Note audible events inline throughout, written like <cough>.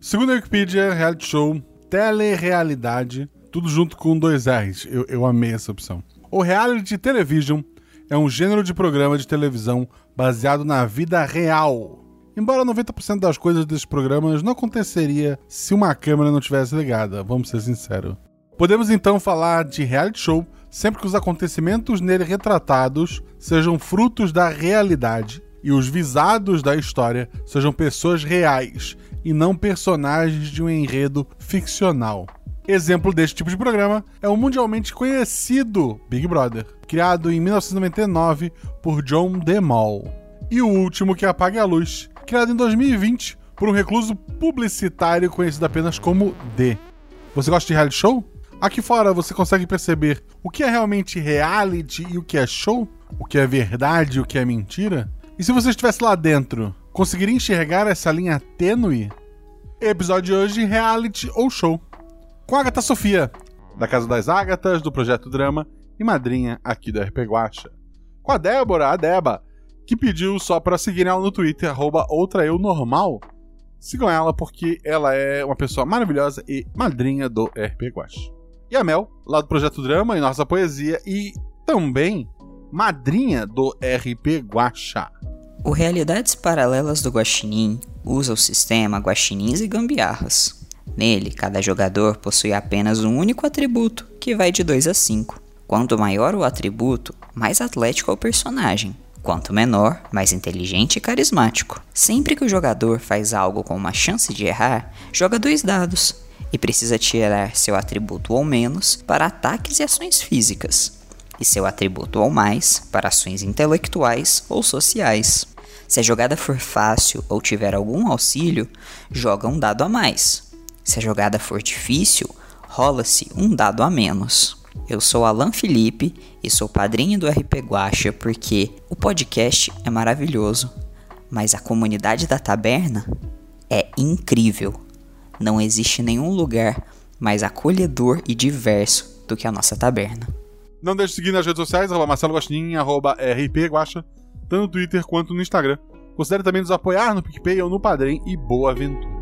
Segundo a Wikipedia, reality show, telerealidade, tudo junto com dois R's. Eu, eu amei essa opção. O reality television é um gênero de programa de televisão baseado na vida real. Embora 90% das coisas desses programas não aconteceria se uma câmera não tivesse ligada, vamos ser sinceros. Podemos então falar de reality show sempre que os acontecimentos nele retratados sejam frutos da realidade e os visados da história sejam pessoas reais e não personagens de um enredo ficcional. Exemplo deste tipo de programa é o mundialmente conhecido Big Brother, criado em 1999 por John DeMol. E o último que apague a luz, criado em 2020 por um recluso publicitário conhecido apenas como D. Você gosta de reality show? Aqui fora você consegue perceber o que é realmente reality e o que é show? O que é verdade e o que é mentira? E se você estivesse lá dentro, conseguiria enxergar essa linha tênue? Episódio de hoje: reality ou show? Com a Agatha Sofia, da Casa das Ágatas, do Projeto Drama e madrinha aqui do RP Guacha. Com a Débora, a Deba, que pediu só para seguirem ela no Twitter, arroba outraeunormal. Sigam ela porque ela é uma pessoa maravilhosa e madrinha do RP Guacha. E a Mel, lá do Projeto Drama e Nossa Poesia, e também madrinha do RP Guacha. O Realidades Paralelas do Guaxinim usa o sistema Guaxinins e Gambiarras. Nele, cada jogador possui apenas um único atributo, que vai de 2 a 5. Quanto maior o atributo, mais atlético é o personagem. Quanto menor, mais inteligente e carismático. Sempre que o jogador faz algo com uma chance de errar, joga dois dados e precisa tirar seu atributo ou menos para ataques e ações físicas, e seu atributo ou mais para ações intelectuais ou sociais. Se a jogada for fácil ou tiver algum auxílio, joga um dado a mais. Se a jogada for difícil, rola-se um dado a menos. Eu sou Alan Felipe e sou padrinho do RP Guacha porque o podcast é maravilhoso, mas a comunidade da taberna é incrível. Não existe nenhum lugar mais acolhedor e diverso do que a nossa taberna. Não deixe de seguir nas redes sociais, arroba Marcelo Guaxinim, arroba RP Guacha, tanto no Twitter quanto no Instagram. Considere também nos apoiar no PicPay ou no Padrim e boa aventura.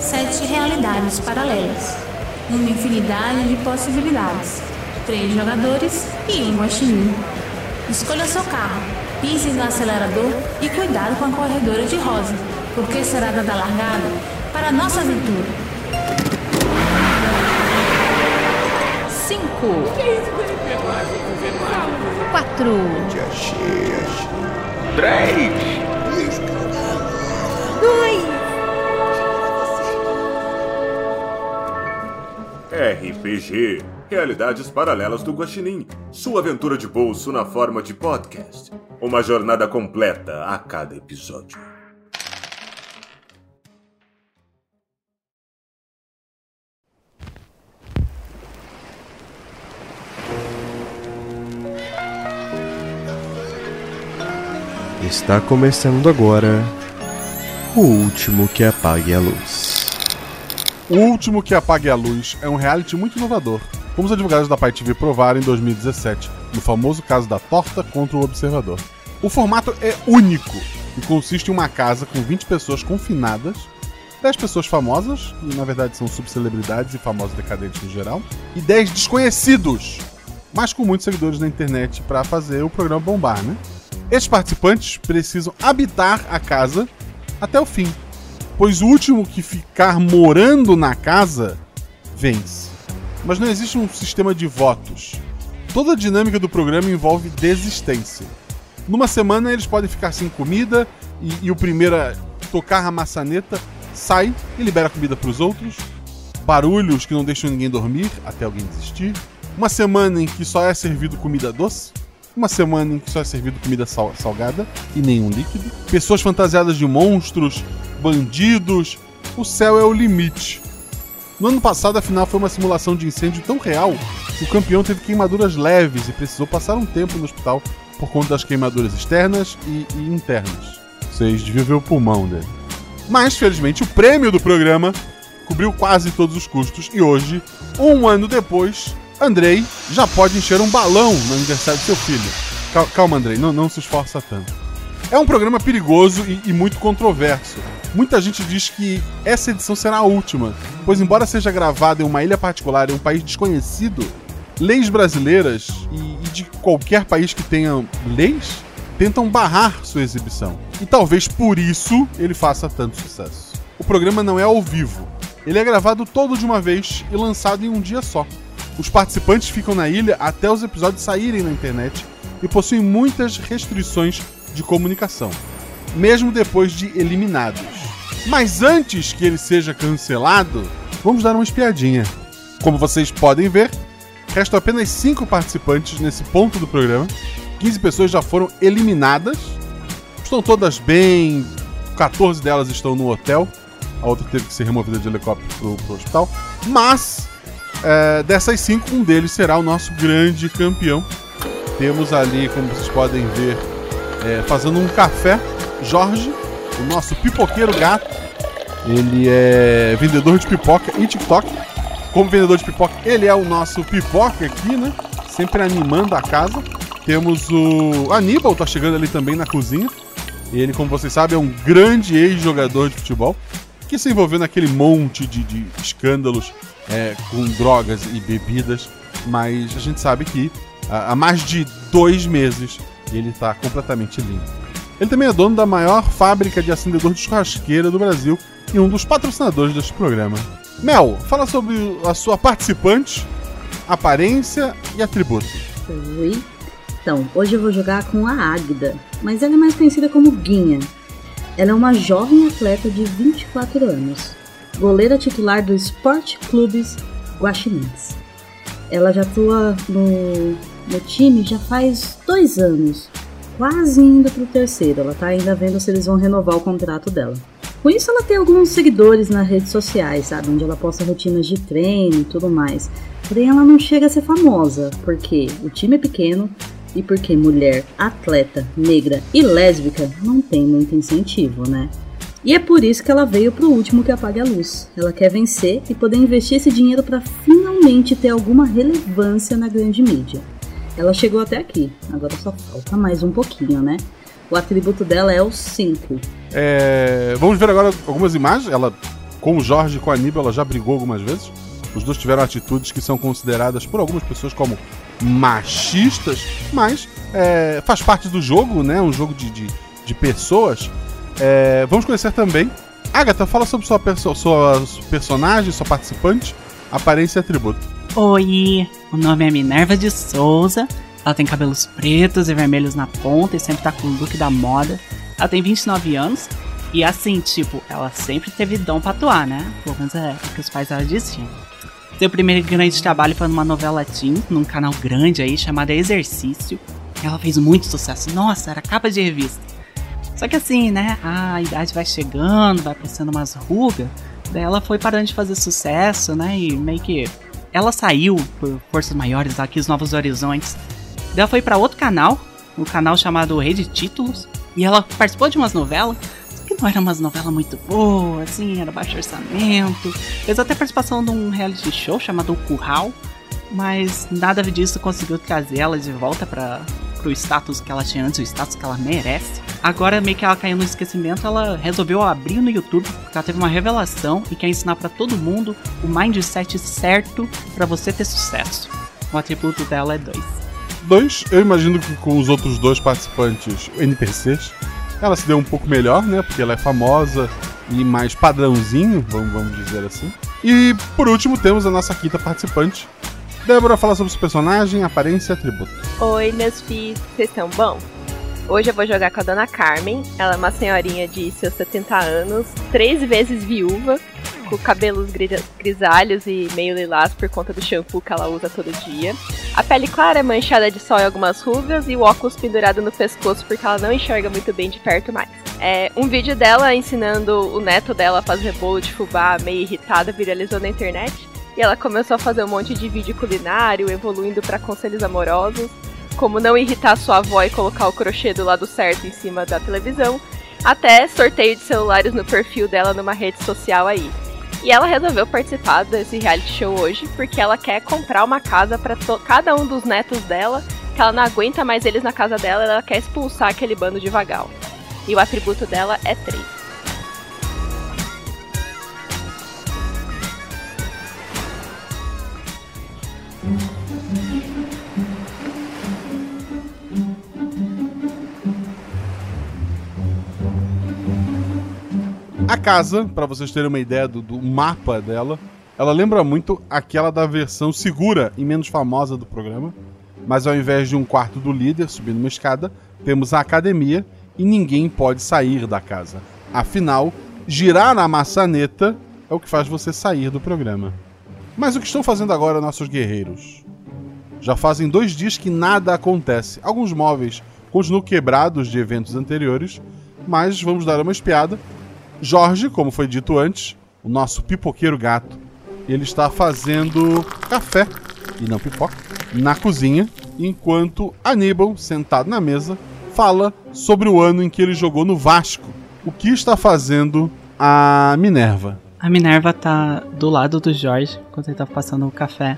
Sete realidades paralelas. Uma infinidade de possibilidades. Três jogadores e um guaxinim. Escolha seu carro, pise no acelerador e cuidado com a corredora de rosa, porque será dada largada para a nossa aventura. Cinco. Quatro. RPG Realidades Paralelas do Guaxinim Sua aventura de bolso na forma de podcast. Uma jornada completa a cada episódio. Está começando agora o último que apague a luz. O Último que Apague a Luz é um reality muito inovador, como os advogados da Pai TV provaram em 2017, no famoso caso da torta contra o observador. O formato é único e consiste em uma casa com 20 pessoas confinadas, 10 pessoas famosas, e na verdade são subcelebridades e famosos decadentes no geral, e 10 desconhecidos, mas com muitos seguidores na internet para fazer o programa bombar, né? Esses participantes precisam habitar a casa até o fim, pois o último que ficar morando na casa vence. Mas não existe um sistema de votos. Toda a dinâmica do programa envolve desistência. Numa semana eles podem ficar sem comida e, e o primeiro a tocar a maçaneta sai e libera comida para os outros. Barulhos que não deixam ninguém dormir até alguém desistir. Uma semana em que só é servido comida doce. Uma semana em que só é servido comida sal- salgada e nenhum líquido. Pessoas fantasiadas de monstros, bandidos. O céu é o limite. No ano passado, a final foi uma simulação de incêndio tão real que o campeão teve queimaduras leves e precisou passar um tempo no hospital por conta das queimaduras externas e, e internas. Vocês deviam ver o pulmão dele. Mas, felizmente, o prêmio do programa cobriu quase todos os custos e hoje, um ano depois, Andrei já pode encher um balão no aniversário do seu filho. Cal- Calma, Andrei, não, não se esforça tanto. É um programa perigoso e, e muito controverso. Muita gente diz que essa edição será a última, pois, embora seja gravada em uma ilha particular em um país desconhecido, leis brasileiras e, e de qualquer país que tenha leis tentam barrar sua exibição. E talvez por isso ele faça tanto sucesso. O programa não é ao vivo, ele é gravado todo de uma vez e lançado em um dia só. Os participantes ficam na ilha até os episódios saírem na internet e possuem muitas restrições de comunicação, mesmo depois de eliminados. Mas antes que ele seja cancelado, vamos dar uma espiadinha. Como vocês podem ver, restam apenas 5 participantes nesse ponto do programa. 15 pessoas já foram eliminadas. Estão todas bem, 14 delas estão no hotel. A outra teve que ser removida de helicóptero pro, pro hospital. Mas, é, dessas 5, um deles será o nosso grande campeão. Temos ali, como vocês podem ver, é, fazendo um café, Jorge, o nosso pipoqueiro gato. Ele é vendedor de pipoca e TikTok. Como vendedor de pipoca, ele é o nosso pipoca aqui, né? Sempre animando a casa. Temos o Aníbal, tá chegando ali também na cozinha. Ele, como vocês sabem, é um grande ex-jogador de futebol que se envolveu naquele monte de, de escândalos é, com drogas e bebidas. Mas a gente sabe que há mais de dois meses ele tá completamente limpo. Ele também é dono da maior fábrica de acendedor de churrasqueira do Brasil e um dos patrocinadores deste programa. Mel, fala sobre a sua participante, aparência e atributos. Oi. Então, hoje eu vou jogar com a Águida, mas ela é mais conhecida como Guinha. Ela é uma jovem atleta de 24 anos, goleira titular do Sport Clubes Guaxinins. Ela já atua no, no time já faz dois anos, quase indo pro terceiro. Ela tá ainda vendo se eles vão renovar o contrato dela. Com isso, ela tem alguns seguidores nas redes sociais, sabe? Onde ela posta rotinas de treino e tudo mais. Porém, ela não chega a ser famosa, porque o time é pequeno e porque mulher, atleta, negra e lésbica não tem muito incentivo, né? E é por isso que ela veio pro último que apague a luz. Ela quer vencer e poder investir esse dinheiro para finalmente ter alguma relevância na grande mídia. Ela chegou até aqui, agora só falta mais um pouquinho, né? O atributo dela é o 5. É, vamos ver agora algumas imagens. Ela, com o Jorge e com a Aníbal, ela já brigou algumas vezes. Os dois tiveram atitudes que são consideradas por algumas pessoas como machistas, mas é, faz parte do jogo, né? Um jogo de, de, de pessoas. É, vamos conhecer também. Agatha, fala sobre sua, perso sua personagem, sua participante, aparência e atributo. Oi, o nome é Minerva de Souza. Ela tem cabelos pretos e vermelhos na ponta e sempre tá com o look da moda. Ela tem 29 anos e assim, tipo, ela sempre teve dom pra atuar, né? Pelo menos é o que os pais dela diziam. Seu primeiro grande trabalho foi numa novela teen, num canal grande aí chamado Exercício. Ela fez muito sucesso. Nossa, era capa de revista. Só que assim, né? A idade vai chegando, vai aparecendo umas rugas. Daí ela foi parando de fazer sucesso, né? E meio que. Ela saiu por forças maiores aqui, os Novos Horizontes. Ela foi para outro canal, um canal chamado Rede Títulos. E ela participou de umas novelas. Que não era umas novelas muito boas, assim, era baixo orçamento. Fez até participação de um reality show chamado O Curral. Mas nada disso conseguiu trazer ela de volta para pro status que ela tinha antes, o status que ela merece. Agora, meio que ela caiu no esquecimento, ela resolveu abrir no YouTube, porque ela teve uma revelação e quer ensinar para todo mundo o mindset certo para você ter sucesso. O atributo dela é 2. Dois, eu imagino que com os outros dois participantes NPCs, ela se deu um pouco melhor, né? Porque ela é famosa e mais padrãozinho, vamos, vamos dizer assim. E por último, temos a nossa quinta participante. Débora fala sobre os personagem, aparência e atributo. Oi, meus filhos, vocês estão bom? Hoje eu vou jogar com a dona Carmen. Ela é uma senhorinha de seus 70 anos, três vezes viúva, com cabelos gri- grisalhos e meio lilás por conta do shampoo que ela usa todo dia. A pele clara, manchada de sol e algumas rugas, e o óculos pendurado no pescoço porque ela não enxerga muito bem de perto mais. É, um vídeo dela ensinando o neto dela a fazer bolo de fubá meio irritada viralizou na internet. E ela começou a fazer um monte de vídeo culinário, evoluindo para conselhos amorosos, como não irritar sua avó e colocar o crochê do lado certo em cima da televisão, até sorteio de celulares no perfil dela numa rede social aí. E ela resolveu participar desse reality show hoje porque ela quer comprar uma casa para cada um dos netos dela, que ela não aguenta mais eles na casa dela, ela quer expulsar aquele bando de vagal. E o atributo dela é 3. A casa, para vocês terem uma ideia do, do, mapa dela, ela lembra muito aquela da versão segura e menos famosa do programa. Mas ao invés de um quarto do líder subindo uma escada, temos a academia e ninguém pode sair da casa. Afinal, girar na maçaneta é o que faz você sair do programa. Mas o que estão fazendo agora nossos guerreiros? Já fazem dois dias que nada acontece. Alguns móveis continuam quebrados de eventos anteriores, mas vamos dar uma espiada Jorge, como foi dito antes, o nosso pipoqueiro gato, ele está fazendo café e não pipoca na cozinha, enquanto Aníbal, sentado na mesa, fala sobre o ano em que ele jogou no Vasco. O que está fazendo a Minerva? A Minerva tá do lado do Jorge quando ele tá passando o café.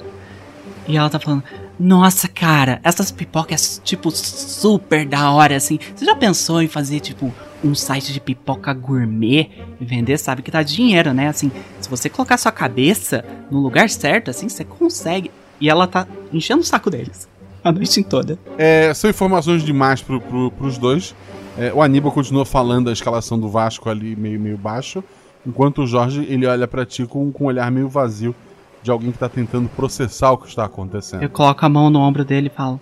E ela tá falando: Nossa, cara, essas pipocas, tipo, super da hora, assim. Você já pensou em fazer, tipo, um site de pipoca gourmet e vender, sabe que dá dinheiro, né? Assim, se você colocar sua cabeça no lugar certo, assim, você consegue. E ela tá enchendo o saco deles a noite toda. É, são informações demais pro, pro, pros dois. É, o Aníbal continua falando a escalação do Vasco ali meio, meio baixo, enquanto o Jorge ele olha para ti com, com um olhar meio vazio de alguém que tá tentando processar o que está acontecendo. Eu coloco a mão no ombro dele e falo: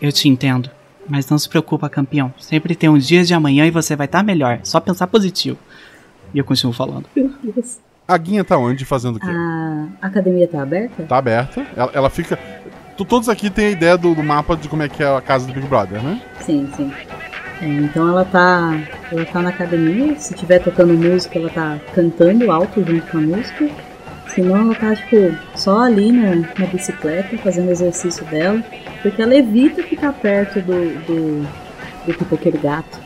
Eu te entendo. Mas não se preocupa, campeão. Sempre tem uns dias de amanhã e você vai estar tá melhor. Só pensar positivo. E eu continuo falando. Meu Deus. A Guinha tá onde? Fazendo o quê? A academia tá aberta? Tá aberta. Ela, ela fica. Todos aqui têm a ideia do, do, mapa de como é que é a casa do Big Brother, né? Sim, sim. É, então ela tá. Ela tá na academia. Se tiver tocando música, ela tá cantando alto junto com a música. Senão ela tá, tipo, só ali na, na bicicleta, fazendo exercício dela. Porque ela evita ficar perto do, do, do pipoqueiro gato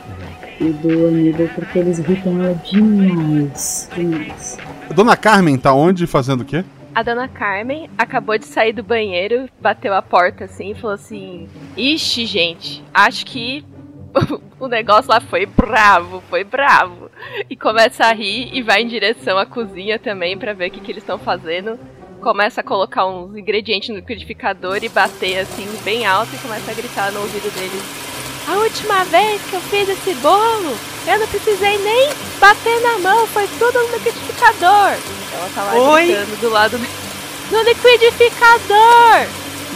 e do Aníbal, porque eles irritam ela demais. Demais. Dona Carmen tá onde fazendo o quê? A dona Carmen acabou de sair do banheiro, bateu a porta assim e falou assim: Ixi, gente, acho que <laughs> o negócio lá foi bravo, foi bravo. E começa a rir e vai em direção à cozinha também para ver o que, que eles estão fazendo. Começa a colocar uns ingredientes no liquidificador e bater assim bem alto e começa a gritar no ouvido deles. A última vez que eu fiz esse bolo, eu não precisei nem bater na mão, foi tudo no liquidificador. Então ela tá lá Oi? gritando do lado do... <laughs> no liquidificador.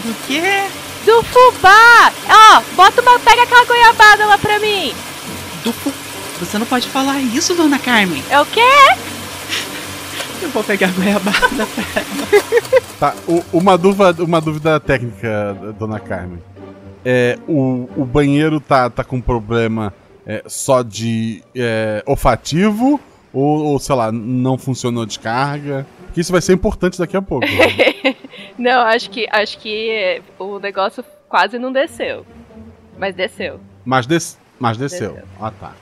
Do quê? Do fubá! Ó, bota uma. Pega aquela goiabada lá pra mim! Do fubá. Você não pode falar isso, dona Carmen. É o quê? <laughs> Eu vou pegar a goiabada <laughs> pra ela. Tá, o, uma, dúvida, uma dúvida técnica, dona Carmen. É, o, o banheiro tá, tá com problema é, só de é, olfativo ou, ou, sei lá, não funcionou descarga? Porque isso vai ser importante daqui a pouco. <laughs> não, acho que, acho que o negócio quase não desceu. Mas desceu. Mas, des, mas desceu. desceu. Ah, tá.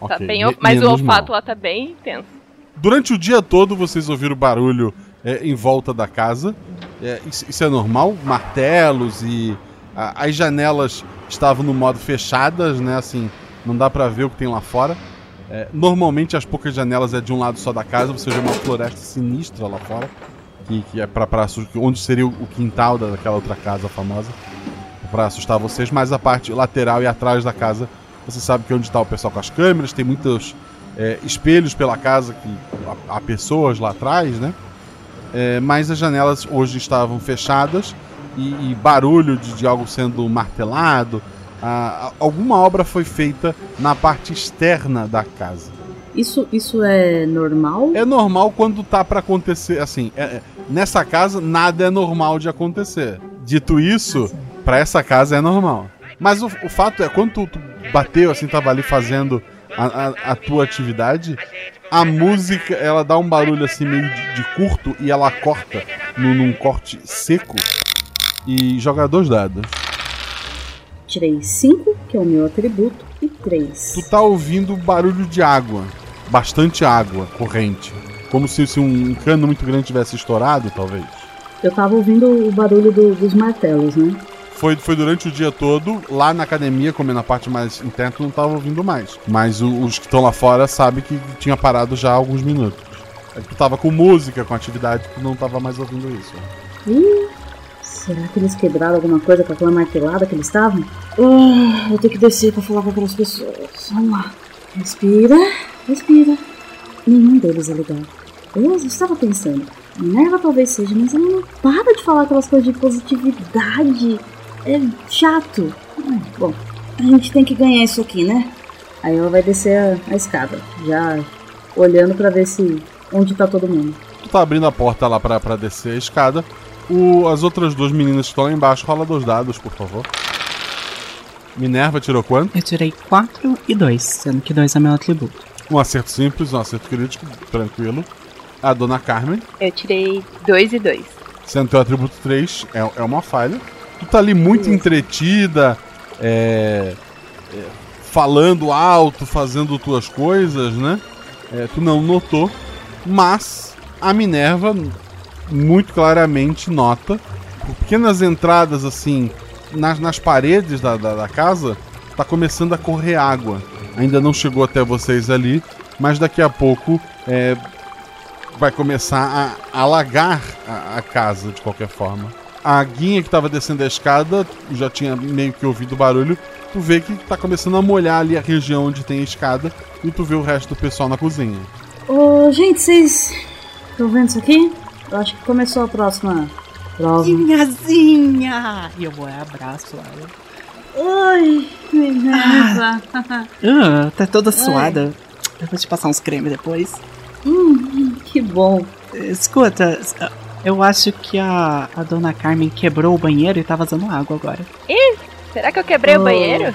tá okay. bem, mas o olfato mal. lá tá bem intenso. Durante o dia todo vocês ouviram barulho é, em volta da casa. É, isso, isso, é normal? Martelos e. A, as janelas estavam no modo fechadas, né? Assim, não dá para ver o que tem lá fora. É, normalmente as poucas janelas é de um lado só da casa, você vê uma floresta sinistra lá fora, que, que é para onde seria o quintal daquela outra casa famosa, para assustar vocês, mas a parte lateral e atrás da casa, você sabe que é onde está o pessoal com as câmeras, tem muitos é, espelhos pela casa que há pessoas lá atrás, né? É, mas as janelas hoje estavam fechadas e, e barulho de, de algo sendo martelado, alguma obra foi feita na parte externa da casa. Isso, isso é normal? É normal quando tá para acontecer. Assim, é, é, nessa casa nada é normal de acontecer. Dito isso, para essa casa é normal. Mas o, o fato é, quando tu, tu, bateu, assim, tava ali fazendo a, a, a, tua atividade, a música ela dá um barulho assim meio de, de curto e ela corta no, num corte seco e joga dois dados. Tirei 5, que é o meu atributo, e 3. Tu tá ouvindo barulho de água. Bastante água corrente. Como se, se um cano muito grande tivesse estourado, talvez. Eu tava ouvindo o barulho do- dos martelos, né? Foi, foi durante o dia todo, lá na academia, como é na parte mais interna, não tava ouvindo mais. Mas o- os que estão lá fora sabem que tinha parado já há alguns minutos. É que Tu tava com música, com atividade, tu não tava mais ouvindo isso. Ih, será que eles quebraram alguma coisa com aquela martelada que eles estavam? Ah, vou ter que descer pra falar com aquelas pessoas. Vamos lá. Respira, respira. Nenhum deles é legal. Eu estava pensando. Minerva talvez seja, mas ela não para de falar aquelas coisas de positividade. É chato. Bom, a gente tem que ganhar isso aqui, né? Aí ela vai descer a, a escada, já olhando pra ver se onde tá todo mundo. Tu tá abrindo a porta lá pra, pra descer a escada. O- as outras duas meninas que estão lá embaixo, rola dois dados, por favor. Minerva tirou quanto? Eu tirei 4 e 2, sendo que 2 é meu atributo. Um acerto simples, um acerto crítico, tranquilo. A dona Carmen, Eu tirei dois e dois. sendo teu atributo 3, é, é uma falha. Tu tá ali muito entretida, é, é, falando alto, fazendo tuas coisas, né? É, tu não notou, mas a Minerva muito claramente nota, por pequenas entradas assim, nas, nas paredes da, da, da casa, tá começando a correr água. Ainda não chegou até vocês ali, mas daqui a pouco é, vai começar a alagar a, a casa de qualquer forma. A guinha que estava descendo a escada já tinha meio que ouvido o barulho. Tu vê que tá começando a molhar ali a região onde tem a escada e tu vê o resto do pessoal na cozinha. Ô, gente, vocês estão vendo isso aqui? Eu acho que começou a próxima prova. Minhazinha! E eu vou e abraço ela. Oi, Minerva. Ah, tá toda suada. Eu vou te passar uns cremes depois. hum, que bom. Escuta, eu acho que a, a dona Carmen quebrou o banheiro e tá vazando água agora. Ih, será que eu quebrei Oh. o banheiro?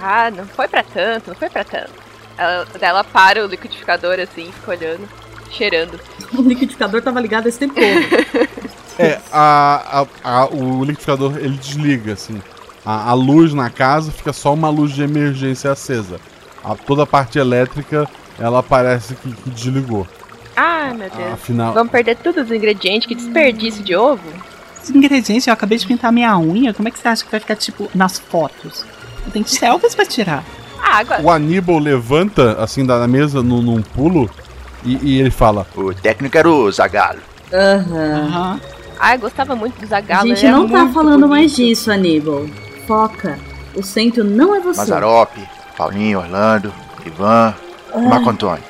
Ah, não foi pra tanto, não foi pra tanto. Ela, ela para o liquidificador assim, fica olhando, cheirando. O liquidificador tava ligado esse tempo todo. <laughs> É, a, a- a- o liquidificador ele desliga, assim. A, a luz na casa fica só uma luz de emergência acesa. A, toda a parte elétrica ela parece que, que desligou. Ai, meu Deus. Afinal, Vamos perder todos os ingredientes, que desperdício de ovo. Os ingredientes, eu acabei de pintar minha unha. Como é que você acha que vai ficar, tipo, nas fotos? Eu tenho selfies pra tirar. Água. o Aníbal levanta, assim, da mesa num, num pulo e, e ele fala: O técnico era o Zagalo. Aham. Aham. Ai, gostava muito do A Zagalo. gente ele era não tá falando bonito. mais disso, Aníbal. Foca. O centro não é você. Mazarop, Paulinho, Orlando, Ivan e Marco Antônio.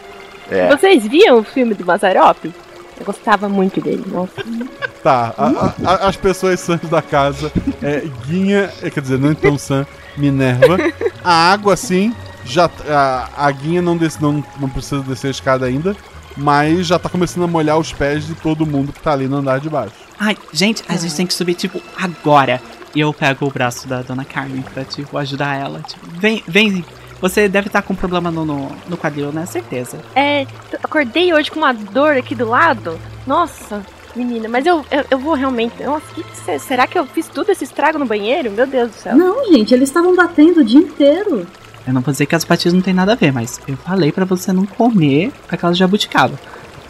É, Vocês viam o filme do Mazarop? Eu gostava muito dele, nossa. <laughs> Tá, a- a- as pessoas sãs da casa, é, Guinha, é, quer dizer, não tão sã, Minerva. A água, sim, já, a, a Guinha não, desce, não, não precisa descer a escada ainda, mas já tá começando a molhar os pés de todo mundo que tá ali no andar de baixo. Ai, gente, a gente tem que subir, tipo, agora. E eu pego o braço da dona Carmen pra, tipo, ajudar ela. Tipo, vem, vem. Você deve estar com problema no, no, no quadril, né? Certeza. É, acordei hoje com uma dor aqui do lado. Nossa, menina, mas eu, eu, eu vou realmente. Nossa, que que cê- será que eu fiz tudo esse estrago no banheiro? Meu Deus do céu. Não, gente, eles estavam batendo o dia inteiro. Eu não vou dizer que as patias não tem nada a ver, mas eu falei pra você não comer aquela jabuticaba.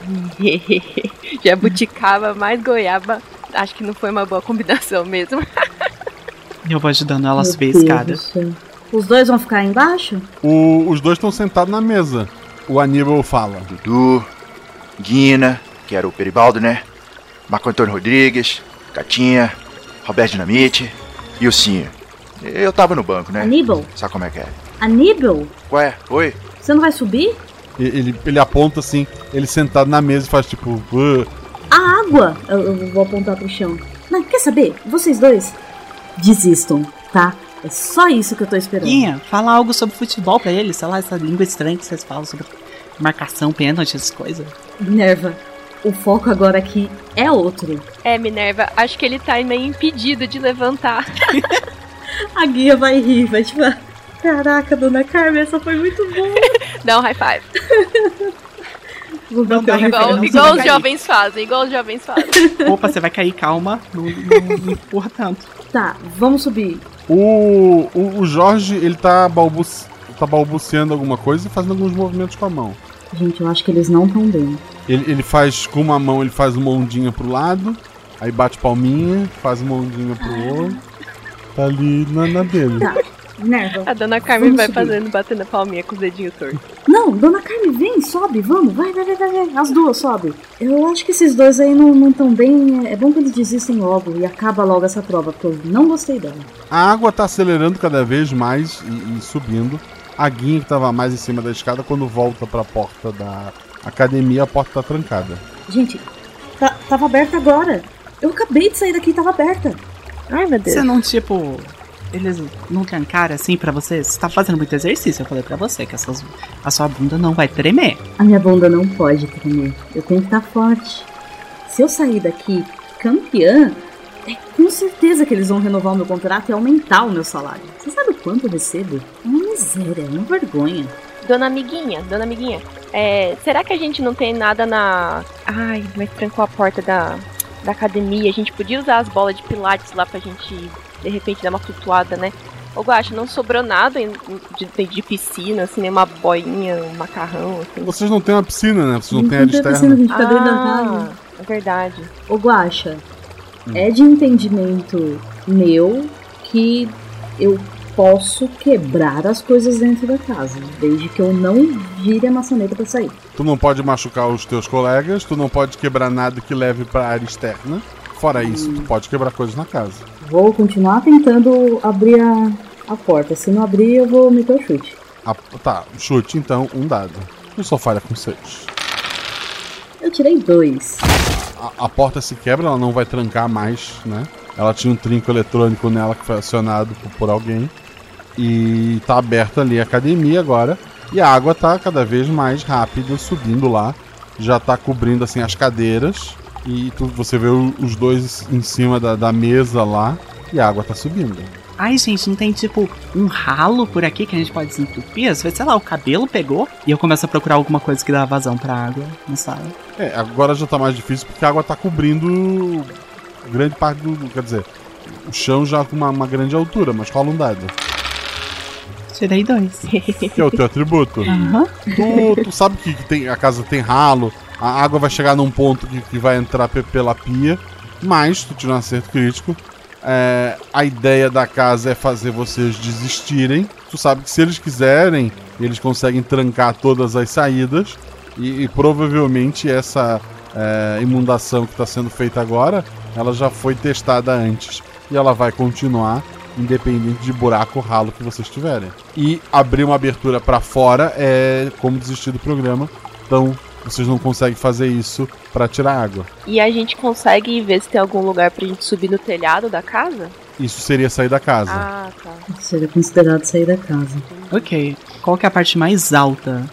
<laughs> Jabuticaba mais goiaba. Acho que não foi uma boa combinação mesmo. <laughs> Eu vou ajudando ela a Meu subir a Deus escada. Os dois vão ficar aí embaixo? O- os dois estão sentados na mesa. O Aníbal fala: Dudu, Guina, que era o Peribaldo, né? Marco Antônio Rodrigues, Catinha, Roberto Dinamite e o Cinho. Eu tava no banco, né? Aníbal? Sabe como é que é? Aníbal? Ué, oi? Você não vai subir? ele, ele aponta assim, ele sentado na mesa e faz tipo. "Uh". A água! Eu, eu vou apontar pro chão. Não, quer saber? Vocês dois desistam, tá? É só isso que eu tô esperando. Guinha, fala algo sobre futebol pra ele, sei lá, essa língua estranha que vocês falam sobre marcação, pênalti, essas coisas. Minerva, o foco agora aqui é outro. É, Minerva, acho que ele tá meio impedido de levantar. <laughs> A guia vai rir, vai tipo. Caraca, dona Carmen, essa foi muito boa. <laughs> Dá um high five. <laughs> Vou dar uma high five, Igual, não, igual os jovens fazem, igual os jovens fazem. Opa, você vai cair, calma. Não, não, não empurra tanto. Tá, vamos subir. O, o, o Jorge, ele tá, balbuci, tá balbuciando alguma coisa e fazendo alguns movimentos com a mão. Gente, eu acho que eles não estão bem. Ele, ele faz com uma mão, ele faz uma ondinha pro lado, aí bate palminha, faz uma ondinha pro outro. Tá ali na, na dele. Tá. Nerva. A dona Carmen Vamos vai subir. fazendo, batendo a palminha com o dedinho torto. Não, dona Carmen, vem, sobe, vamos, vai, vai, vai, vai, vai. As duas, sobe. Eu acho que esses dois aí não não tão bem. É bom que eles desistem logo e acaba logo essa prova, porque eu não gostei dela. A água tá acelerando cada vez mais e, e subindo. A guinha que tava mais em cima da escada, quando volta pra porta da academia, a porta tá trancada. Gente, tá- tava aberta agora. Eu acabei de sair daqui e tava aberta. Ai, meu Deus. Você não, tipo. Eles não trancaram assim pra você? Você tá fazendo muito exercício. Eu falei pra você que essas, a sua bunda não vai tremer. A minha bunda não pode tremer. Eu tenho que estar forte. Se eu sair daqui campeã, é com certeza que eles vão renovar o meu contrato e aumentar o meu salário. Você sabe o quanto eu recebo? É uma miséria, é uma vergonha. Dona Amiguinha, dona Amiguinha, é, será que a gente não tem nada na. Ai, mas trancou a porta da, da academia. A gente podia usar as bolas de pilates lá pra gente, de repente, dar uma flutuada, né? Ô, Guaxa, não sobrou nada de, de piscina, assim, nem uma boinha, um macarrão, assim. Vocês não têm uma piscina, né? Vocês não Não têm área tem piscina, a externa. gente da Ah, é verdade. Ô Guaxa, Hum. é de entendimento meu que eu posso quebrar as coisas dentro da casa, desde que eu não vire a maçaneta pra sair. Tu não pode machucar os teus colegas, tu não pode quebrar nada que leve pra área externa. Fora isso, tu pode quebrar coisas na casa. Vou continuar tentando abrir a, a porta. Se não abrir, eu vou meter o chute. A- tá, chute então, um dado. Tu só falha com seis. Eu tirei dois. A, a porta se quebra, ela não vai trancar mais, né? Ela tinha um trinco eletrônico nela que foi acionado por, por alguém. E tá aberta ali a academia agora. E a água tá cada vez mais rápida, subindo lá. Já tá cobrindo assim as cadeiras. E tu, você vê o- os dois em cima da, da mesa lá. E a água tá subindo. Ai, gente, não tem tipo um ralo por aqui que a gente pode desentupir? Às vezes, sei lá, o cabelo pegou e eu começo a procurar alguma coisa que dá vazão pra água, não sabe? É, agora já tá mais difícil porque a água tá cobrindo grande parte do. Quer dizer, o chão já com uma, uma grande altura, mas rola um dado. Tirei dois. Que é o teu atributo. <laughs> Aham. Tu, tu sabe que, que tem, a casa tem ralo, a água vai chegar num ponto que, que vai entrar pe- pela pia, mas tu tirou um acerto crítico. é, a ideia da casa é fazer vocês desistirem. Tu sabe que se eles quiserem, eles conseguem trancar todas as saídas. E, e provavelmente essa é, imundação que está sendo feita agora, ela já foi testada antes. E ela vai continuar, independente de buraco ou ralo que vocês tiverem. E abrir uma abertura para fora é como desistir do programa. Então vocês não conseguem fazer isso para tirar água. E a gente consegue ver se tem algum lugar pra gente subir no telhado da casa? Isso seria sair da casa. Ah, tá. Seria considerado sair da casa. Ok. Qual que é a parte mais alta?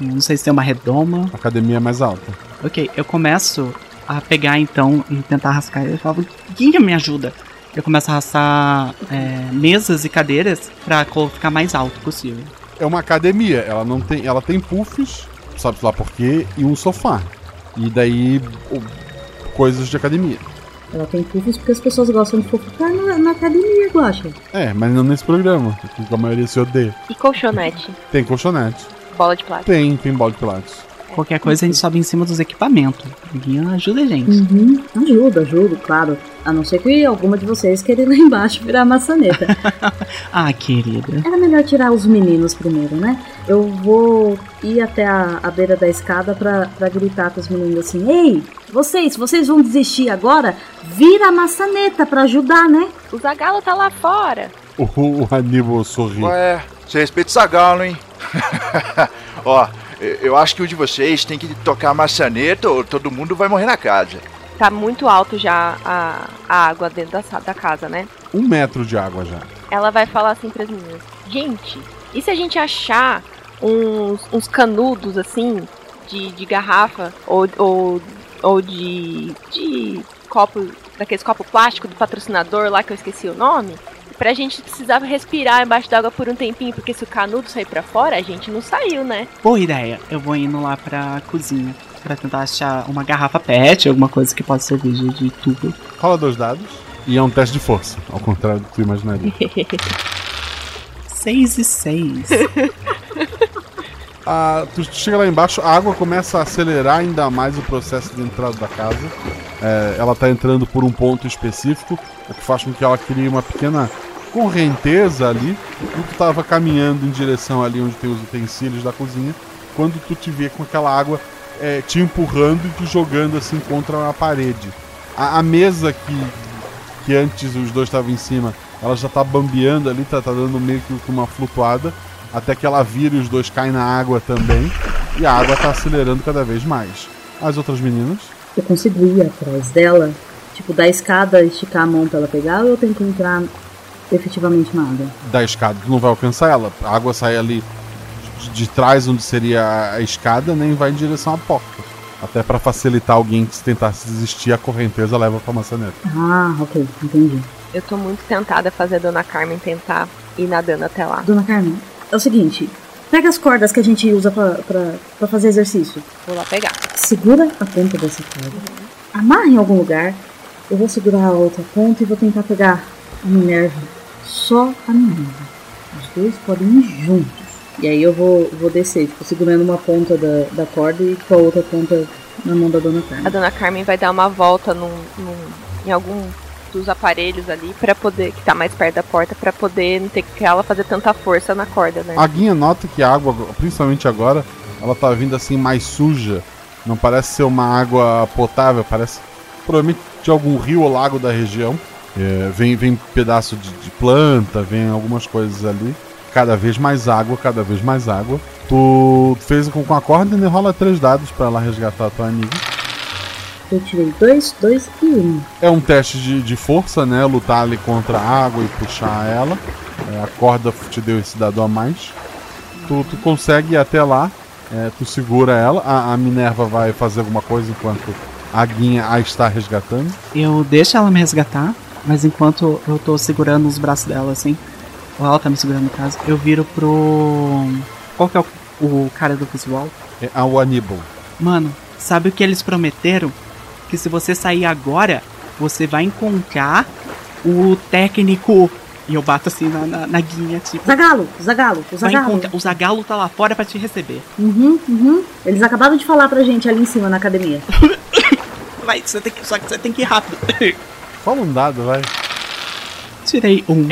Não sei se tem uma redoma. A academia é mais alta. Ok, eu começo a pegar então e tentar rascar. Eu falo, Guinha, me ajuda. Eu começo a arrastar é, mesas e cadeiras pra cor ficar mais alto possível. É uma academia, ela não tem, ela tem puffs, sabe lá por quê, e um sofá. E daí o- coisas de academia. Ela tem puffs porque as pessoas gostam de fofocar na, na academia, Guaxa. É, mas não nesse programa, porque a maioria se odeia. E colchonete? Tem colchonete. Bola de plástico? Tem, tem balde de pilates. Qualquer coisa a gente sobe em cima dos equipamentos. Guinha ajuda a gente. Uhum. Ajuda, ajuda, claro. A não ser que alguma de vocês queira ir lá <laughs> embaixo virar maçaneta. <laughs> Ah, querida. Era melhor tirar os meninos primeiro, né? Eu vou ir até a, a beira da escada pra, pra gritar com os meninos assim: Ei, vocês, vocês vão desistir agora? Vira a maçaneta pra ajudar, né? O Zagalo tá lá fora. O, o Aníbal sorri. Ué, você respeita o Zagalo, hein? <laughs> Ó, eu- acho que o de vocês tem que tocar a maçaneta ou todo mundo vai morrer na casa. Tá muito alto já a, a água dentro da, da casa, né? Um metro de água já. Ela vai falar assim pras meninas: Gente, e se a gente achar uns, uns canudos assim, de, de garrafa ou, ou, ou de, de copo, daqueles copo plástico do patrocinador lá que eu esqueci o nome? Pra gente precisar respirar embaixo d'água por um tempinho, porque se o canudo sair pra fora, a gente não saiu, né? Boa ideia. Eu vou indo lá pra cozinha pra tentar achar uma garrafa PET, alguma coisa que possa servir de, de tubo. Rola dois dados. E é um teste de força, ao contrário do que tu imaginaria. <laughs> 6 e 6. <laughs> a, tu chega lá embaixo, a água começa a acelerar ainda mais o processo de entrada da casa. É, ela está entrando por um ponto específico, o que faz com que ela crie uma pequena correnteza ali. E tu estava caminhando em direção ali onde tem os utensílios da cozinha, quando tu te vê com aquela água é, te empurrando e te jogando assim contra a parede. A, a mesa que, que antes os dois estavam em cima, ela já está bambeando ali, tá, tá dando meio que uma flutuada até que ela vira e os dois caem na água também. E a água tá acelerando cada vez mais. As outras meninas? Eu consigo ir atrás dela? Tipo, da escada, esticar a mão pra ela pegar ou eu tenho que entrar efetivamente na água? Da escada, tu não vai alcançar ela. A água sai ali de, de trás, onde seria a escada, nem vai em direção à porta. Até para facilitar alguém que tentasse desistir, a correnteza leva pra maçaneta. Ah, ok, entendi. Eu tô muito tentada a fazer a Dona Carmen tentar ir nadando até lá. Dona Carmen, é o seguinte: pega as cordas que a gente usa pra fazer exercício. Vou lá pegar. Segura a ponta dessa corda. Amarra em algum lugar. Eu vou segurar a outra ponta e vou tentar pegar a Minerva. Só a Minerva. Os dois podem ir juntos. E aí eu vou, vou descer, tipo, segurando uma ponta da, da corda e com a outra ponta na mão da Dona Carmen. A Dona Carmen vai dar uma volta num, num, em algum dos aparelhos ali para poder que tá mais perto da porta para poder não ter que ela fazer tanta força na corda, né? A guinha nota que a água, principalmente agora, ela tá vindo assim mais suja. Não parece ser uma água potável, parece provavelmente de algum rio ou lago da região. É, vem, vem pedaço de, de, planta, vem algumas coisas ali. Cada vez mais água, cada vez mais água. Tu fez com, com a corda e rola três dados para ela resgatar a tua amiga. Eu tirei dois, dois e um. É um teste de, de força, né? Lutar ali contra a água e puxar ela. É, a corda te deu esse dado a mais. Tu, tu consegue ir até lá, é, tu segura ela. A, a, Minerva vai fazer alguma coisa enquanto a Guinha a está resgatando. Eu deixo ela me resgatar, mas enquanto eu tô segurando os braços dela assim, ou ela tá me segurando no caso, eu viro pro. Qual que é o, o cara do visual? É o Aníbal. Mano, sabe o que eles prometeram? que se você sair agora, você vai encontrar o técnico. E eu bato assim na, na, na guinha, tipo. Zagalo, Zagalo, o Zagalo. O Zagalo tá lá fora para te receber. Uhum, uhum. Eles acabaram de falar pra gente ali em cima na academia. <coughs> vai, você tem que, só que você tem que ir rápido. <laughs> Fala um dado, vai. Tirei um.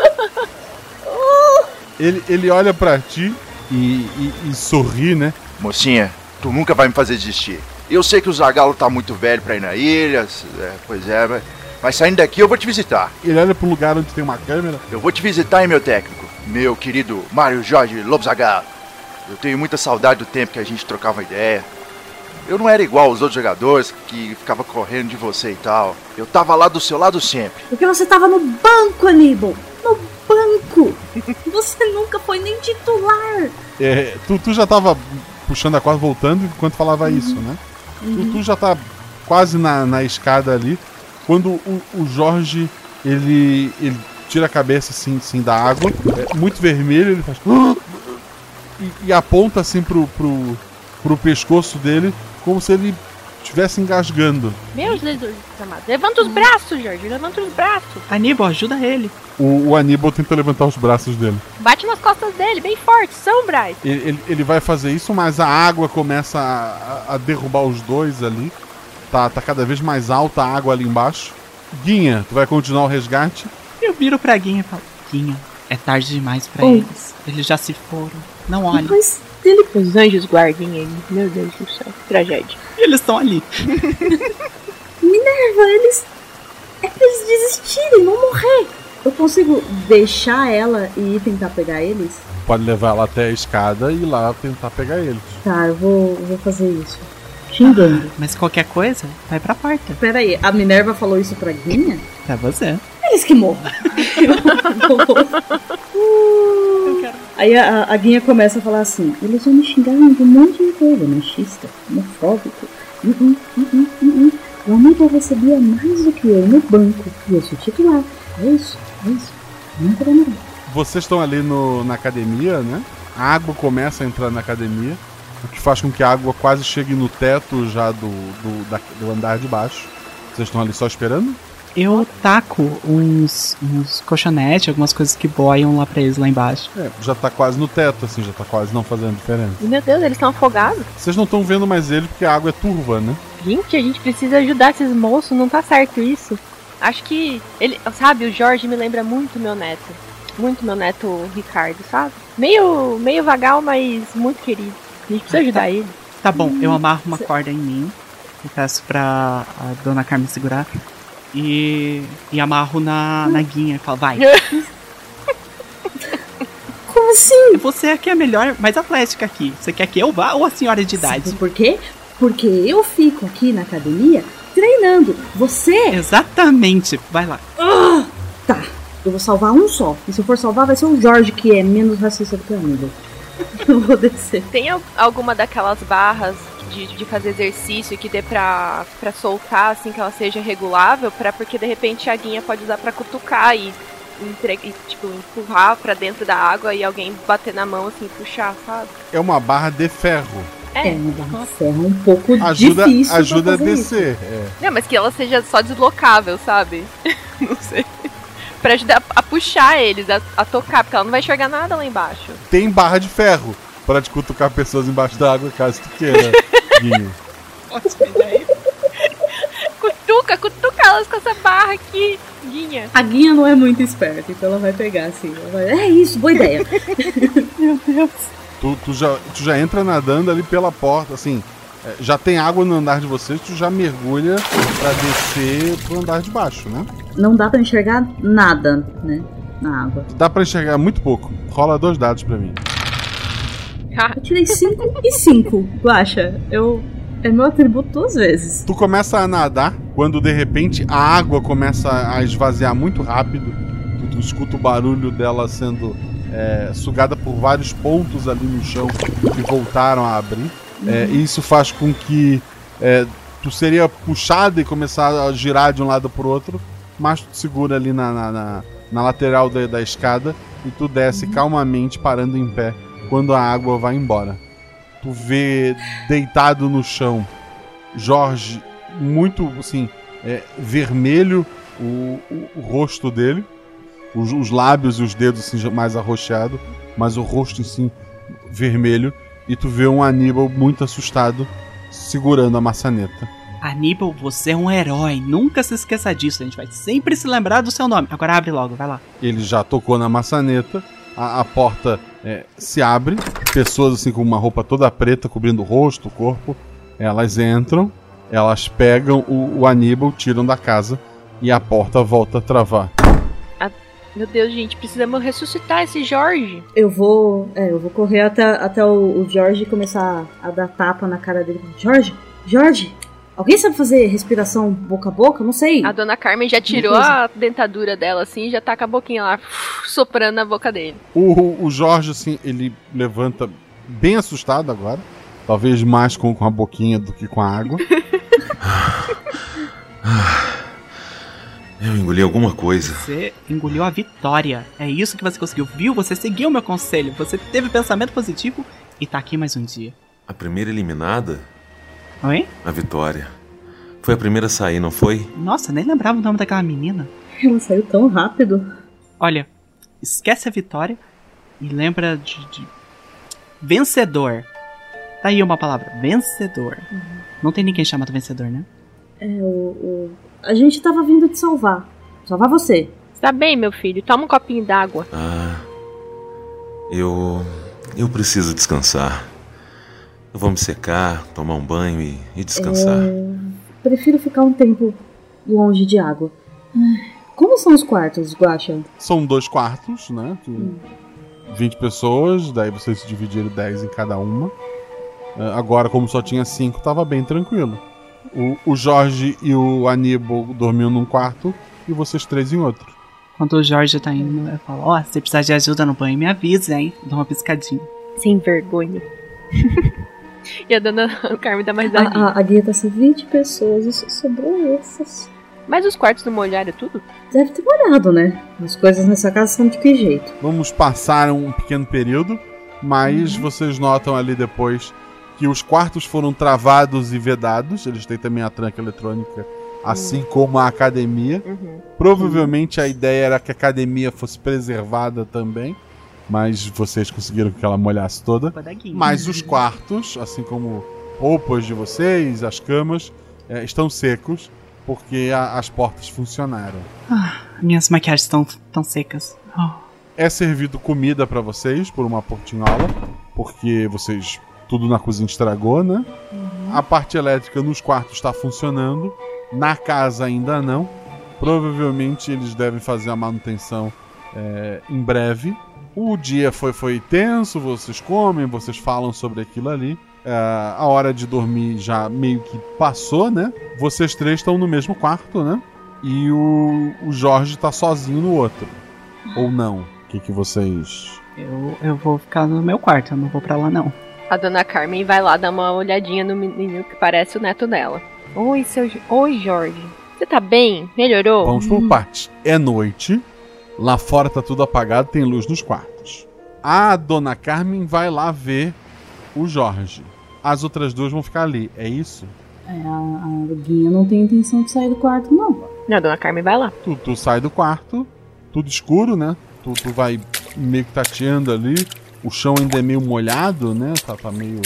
<laughs> ele, ele olha para ti e, e, e sorri, né? Mocinha, tu nunca vai me fazer desistir. Eu sei que o Zagalo tá muito velho pra ir na ilha, é, pois é, mas, mas, saindo daqui eu vou te visitar. Ele olha pro lugar onde tem uma câmera. Eu vou te visitar, hein, meu técnico, meu querido Mário Jorge Lobo Zagalo. Eu tenho muita saudade do tempo que a gente trocava ideia. Eu não era igual aos outros jogadores que ficava correndo de você e tal. Eu tava lá do seu lado sempre. Porque você tava no banco, Aníbal. No banco. <laughs> Você nunca foi nem titular. É, tu, tu já tava puxando a corda, voltando enquanto falava uhum. isso, né? Uhum. Tu, tu, já tá quase na, na escada ali. Quando o, o, Jorge ele, ele tira a cabeça assim, assim da água, é muito vermelho, ele faz. <gasps> E, e aponta assim pro, pro, pro pescoço dele, como se ele estivesse engasgando. Meu Jesus amado. Levanta os braços, Jorge. Levanta os braços. Aníbal, ajuda ele. O, o Aníbal tenta levantar os braços dele. Bate nas costas dele, bem forte. São, Bryce. Ele, ele, ele, vai fazer isso, mas a água começa a, a, derrubar os dois ali. Tá, tá cada vez mais alta a água ali embaixo. Guinha, tu vai continuar o resgate? Eu viro pra Guinha e falo: Guinha, é tarde demais pra Oi. eles. Eles já se foram. Não olhem. Mas dele. Os anjos guardem ele. Meu Deus do céu, que tragédia. E eles estão ali. <laughs> Minerva, eles. É pra eles desistirem, não morrer. Eu consigo deixar ela e ir tentar pegar eles? Pode levar ela até a escada e ir lá tentar pegar eles. Tá, eu vou, vou fazer isso. Xingando. Mas qualquer coisa, vai pra porta. Pera aí, a Minerva falou isso pra Guinha? É você. Que quero. Aí a, a, Guinha começa a falar assim: eles vão me xingar de um monte de coisa, machista, homofóbico. Uh -uh, uh -uh, O amigo recebia mais do que eu no banco. E eu sou titular. É isso, é isso. Nunca vai mudar. Vocês estão ali no, na academia, né? A água começa a entrar na academia, o que faz com que a água quase chegue no teto já do, do, da, do andar de baixo. Vocês estão ali só esperando? Eu taco uns, uns colchonetes, algumas coisas que boiam lá pra eles lá embaixo. É, já tá quase no teto, assim, já tá quase não fazendo diferença. Meu Deus, eles estão afogados. Vocês não estão vendo mais ele porque a água é turva, né? Gente, a gente precisa ajudar esses moços, não tá certo isso. Acho que ele, sabe, o Jorge me lembra muito meu neto. Muito meu neto Ricardo, sabe? Meio, meio vagal, mas muito querido. A gente precisa ajudar ele. Tá bom, eu amarro uma corda em mim. Eu peço pra a dona Carmen segurar. E, e amarro na, na guinha e falo, vai. <laughs> Como assim? Você é que é a melhor, mais atlética aqui. Você quer que eu vá ou a senhora de idade? Sabe por quê? Porque eu fico aqui na academia treinando. Você. Exatamente. Vai lá. Ah, tá. Eu vou salvar um só. E se eu for salvar, vai ser o Jorge, que é menos racista do que a Amanda. <laughs> Eu vou descer. Tem al- alguma daquelas barras de, de fazer exercício que dê pra, pra soltar, assim, que ela seja regulável, pra, porque de repente a guinha pode usar pra cutucar e, entre- e, tipo, empurrar pra dentro da água e alguém bater na mão, assim, puxar, sabe? É uma barra de ferro. É, uma barra de ferro um pouco Ajuda, difícil. pra ajuda a descer. É. Não, mas que ela seja só deslocável, sabe? <laughs> não sei. Pra ajudar a puxar eles, a, a tocar, porque ela não vai enxergar nada lá embaixo. Tem barra de ferro para te cutucar pessoas embaixo da água, caso tu queira. <laughs> Guinho. Cutuca, cutuca elas com essa barra aqui, guinha. A guinha não é muito esperta, então ela vai pegar assim. ela vai- É isso, boa ideia. <laughs> Meu Deus. Tu, tu já, tu já entra nadando ali pela porta, assim. é, Já tem água no andar de vocês, tu já mergulha pra descer pro andar de baixo, né? Não dá pra enxergar nada, né? Na água. Dá pra enxergar muito pouco. Rola dois dados pra mim. Eu tirei 5 e 5, Guaxa. Eu. É meu atributo duas vezes. Tu começa a nadar quando de repente a água começa a esvaziar muito rápido. Tu, tu escuta o barulho dela sendo é, sugada por vários pontos ali no chão que voltaram a abrir. É, e isso faz com que é, tu seria puxado e começar a girar de um lado pro outro, mas tu segura ali na, na, na- na lateral da, da escada e tu desce calmamente, parando em pé, quando a água vai embora. Tu vê deitado no chão Jorge, muito assim, é, vermelho o, o- o rosto dele, os, os lábios e os dedos assim, mais arroxeado, mas o rosto si vermelho. E tu vê um Aníbal muito assustado segurando a maçaneta. Aníbal, você é um herói. Nunca se esqueça disso. A gente vai sempre se lembrar do seu nome. Agora abre logo, vai lá. Ele já tocou na maçaneta, a, a porta é, se abre, pessoas assim com uma roupa toda preta cobrindo o rosto, o corpo, elas entram, elas pegam o, o Aníbal, tiram da casa e a porta volta a travar. Ah, meu Deus, gente, precisamos ressuscitar esse Jorge. Eu vou. É, eu vou correr até, até o, o Jorge e começar a dar tapa na cara dele. Jorge! Jorge! Alguém sabe fazer respiração boca a boca? Não sei. A dona Carmen já tirou a dentadura dela assim e já tá com a boquinha lá <laughs> soprando na boca dele. O, o Jorge, assim, ele levanta bem assustado agora. Talvez mais com, com a boquinha do que com a água. <laughs> Eu engoli alguma coisa. Você engoliu a vitória. É isso que você conseguiu. Viu? Você seguiu o meu conselho. Você teve pensamento positivo e tá aqui mais um dia. A primeira eliminada, Oi? a Vitória. Foi a primeira a sair, não foi? Nossa, nem lembrava o nome daquela menina. Ela saiu tão rápido. Olha, esquece a vitória e lembra de, de vencedor. Tá aí uma palavra, vencedor. Não tem ninguém chamado vencedor, né? É, o, o- A gente tava vindo te salvar. Salvar você. Tá bem, meu filho, toma um copinho d'água. Ah. Eu. Eu preciso descansar. Eu vou me secar, tomar um banho e, e descansar. É, Prefiro ficar um tempo longe de água. Como são os quartos, Guaxa? São dois quartos, né? Que- 20 pessoas, daí vocês se dividiram 10 em cada uma. É, Agora, como só tinha 5, tava bem tranquilo. O, o Jorge e o Aníbal dormiam num quarto e vocês três em outro. Quando o Jorge tá indo, eu falo, ó, se precisar de ajuda no banho, me avisa, hein? Dá uma piscadinha. Sem vergonha. <laughs> e a dona <laughs> Carmen dá mais A, risadinha. a, a guia tá assim, 20 pessoas e só sobrou essas. Mas os quartos não molharam tudo? Deve ter molhado, né? As coisas nessa casa são de que jeito? Vamos passar um pequeno período, mas vocês notam ali depois que os quartos foram travados e vedados. Eles têm também a tranca eletrônica assim como a academia. Uhum. Provavelmente a ideia era que a academia fosse preservada também, mas vocês conseguiram que ela molhasse toda. Mas os quartos, assim como roupas de vocês, as camas, eh, estão secos porque a- as portas funcionaram. Ah, minhas maquiagens estão tão secas. Oh, É servido comida pra vocês por uma portinhola, porque vocês tudo na cozinha estragou, né? A parte elétrica nos quartos está funcionando, na casa ainda não. Provavelmente eles devem fazer a manutenção é, em breve. O dia foi, foi tenso, vocês comem, vocês falam sobre aquilo ali. É, a hora de dormir já meio que passou, né? Vocês três estão no mesmo quarto, né? E o, o Jorge tá sozinho no outro. Ou não? O que, que vocês. eu, eu vou ficar no meu quarto, eu não vou pra lá não. A dona Carmen vai lá dar uma olhadinha no menino que parece o neto dela. Oi, seu. Oi, Jorge. Você tá bem? Melhorou? Vamos por partes. É noite. Lá fora tá tudo apagado, tem luz nos quartos. A dona Carmen vai lá ver o Jorge. As outras duas vão ficar ali, é isso? É, a, a Guinha não tem intenção de sair do quarto, não. Não, a dona Carmen vai lá. Tu, tu sai do quarto, tudo escuro, né? Tu, tu vai meio que tateando ali. O chão ainda é meio molhado, né? Tá, tá meio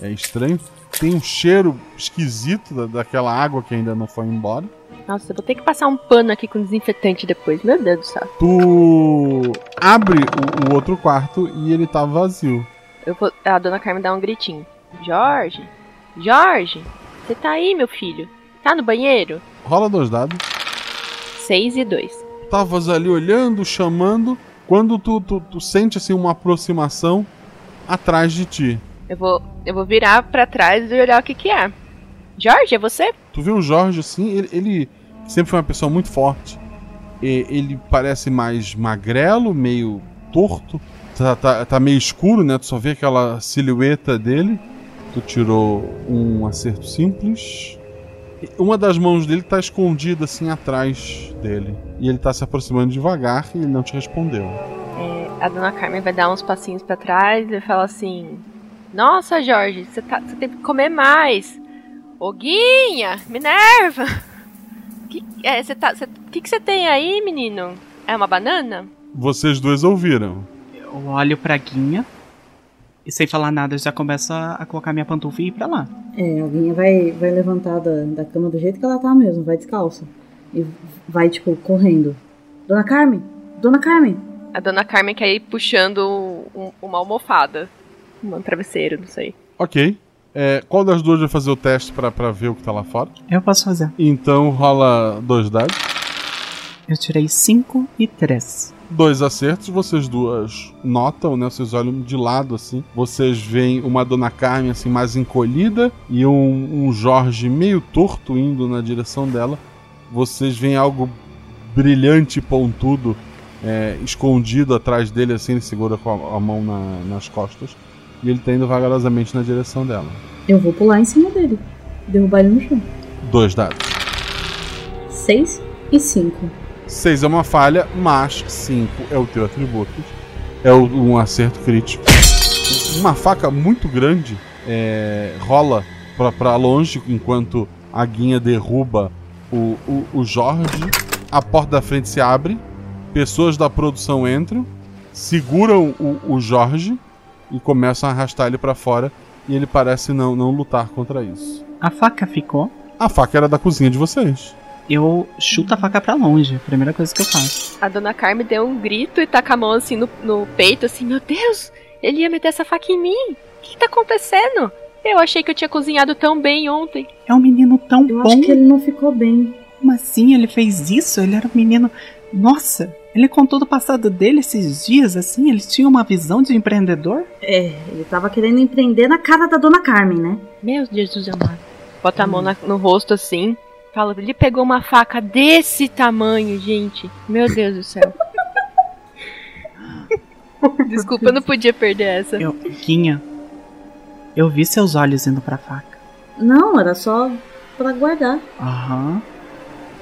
é, estranho. Tem um cheiro esquisito da, daquela água que ainda não foi embora. Nossa, eu vou ter que passar um pano aqui com desinfetante depois. Meu Deus do céu. Tu abre o, o outro quarto e ele tá vazio. Eu vou... A dona Carmen dá um gritinho. Jorge? Jorge? Você tá aí, meu filho? Tá no banheiro? Rola dois dados. 6 e 2. Tavas ali olhando, chamando. Quando tu, tu, tu sente assim uma aproximação atrás de ti. Eu vou, eu vou virar pra trás e olhar o que que é. Jorge, é você? Tu vê o Jorge assim, ele, ele sempre foi uma pessoa muito forte. E- ele parece mais magrelo, meio torto. Tá, tá, tá meio escuro, né? Tu só vê aquela silhueta dele. Tu tirou um acerto simples. E Uma das mãos dele tá escondida assim atrás dele. E ele tá se aproximando devagar e ele não te respondeu. É, a dona Carmen vai dar uns passinhos pra trás e fala assim: Nossa, Jorge, você tá, você tem que comer mais. Ô Guinha, Minerva! Que, é, você tá, você- que que você tem aí, menino? É uma banana? Vocês dois ouviram. Eu olho pra Guinha e sem falar nada eu já começo a, a colocar minha pantufa e ir pra lá. É, a Guinha vai, vai levantar da, da cama do jeito que ela tá mesmo, vai descalça. E vai, tipo, correndo. Dona Carmen! Dona Carmen! A dona Carmen quer ir puxando um- uma almofada. Um travesseiro, não sei. Ok. É, qual das duas vai fazer o teste pra, pra ver o que tá lá fora? Eu posso fazer. Então rola dois dados. Eu tirei 5 e 3. Dois acertos, vocês duas notam, né? Vocês olham de lado assim. Vocês veem uma Dona Carmen assim mais encolhida e um, um Jorge meio torto indo na direção dela. Vocês veem algo brilhante e pontudo é, escondido atrás dele, assim, ele segura com a, a mão na- nas costas. E ele tá indo vagarosamente na direção dela. Eu vou pular em cima dele. Derrubar ele no chão. Dois dados. Seis e cinco. 6 é uma falha, mas 5 é o teu atributo. É um acerto crítico. Uma faca muito grande é, rola pra, pra longe enquanto a guinha derruba o, o, o Jorge. A porta da frente se abre. Pessoas da produção entram, seguram o, o Jorge e começam a arrastar ele pra fora. E ele parece não, não lutar contra isso. A faca ficou. A faca era da cozinha de vocês. Eu chuto a faca pra longe. Primeira coisa que eu faço. A dona Carmen deu um grito e tá com a mão assim no, no peito, assim, meu Deus, ele ia meter essa faca em mim. O que tá acontecendo? Eu achei que eu tinha cozinhado tão bem ontem. É um menino tão Eu bom. acho que ele não ficou bem. Como assim ele fez isso? Ele era um menino. Nossa, ele contou do passado dele esses dias, assim? Ele tinha uma visão de empreendedor? É, ele tava querendo empreender na cara da Dona Carmen, né? Meu Jesus amado. Bota a mão na- no rosto assim. Fala, ele pegou uma faca desse tamanho, gente. Meu Deus do céu. <laughs> Desculpa, eu não podia perder essa. Eu, Guinha, eu vi seus olhos indo pra faca. Não, era só pra guardar. Aham.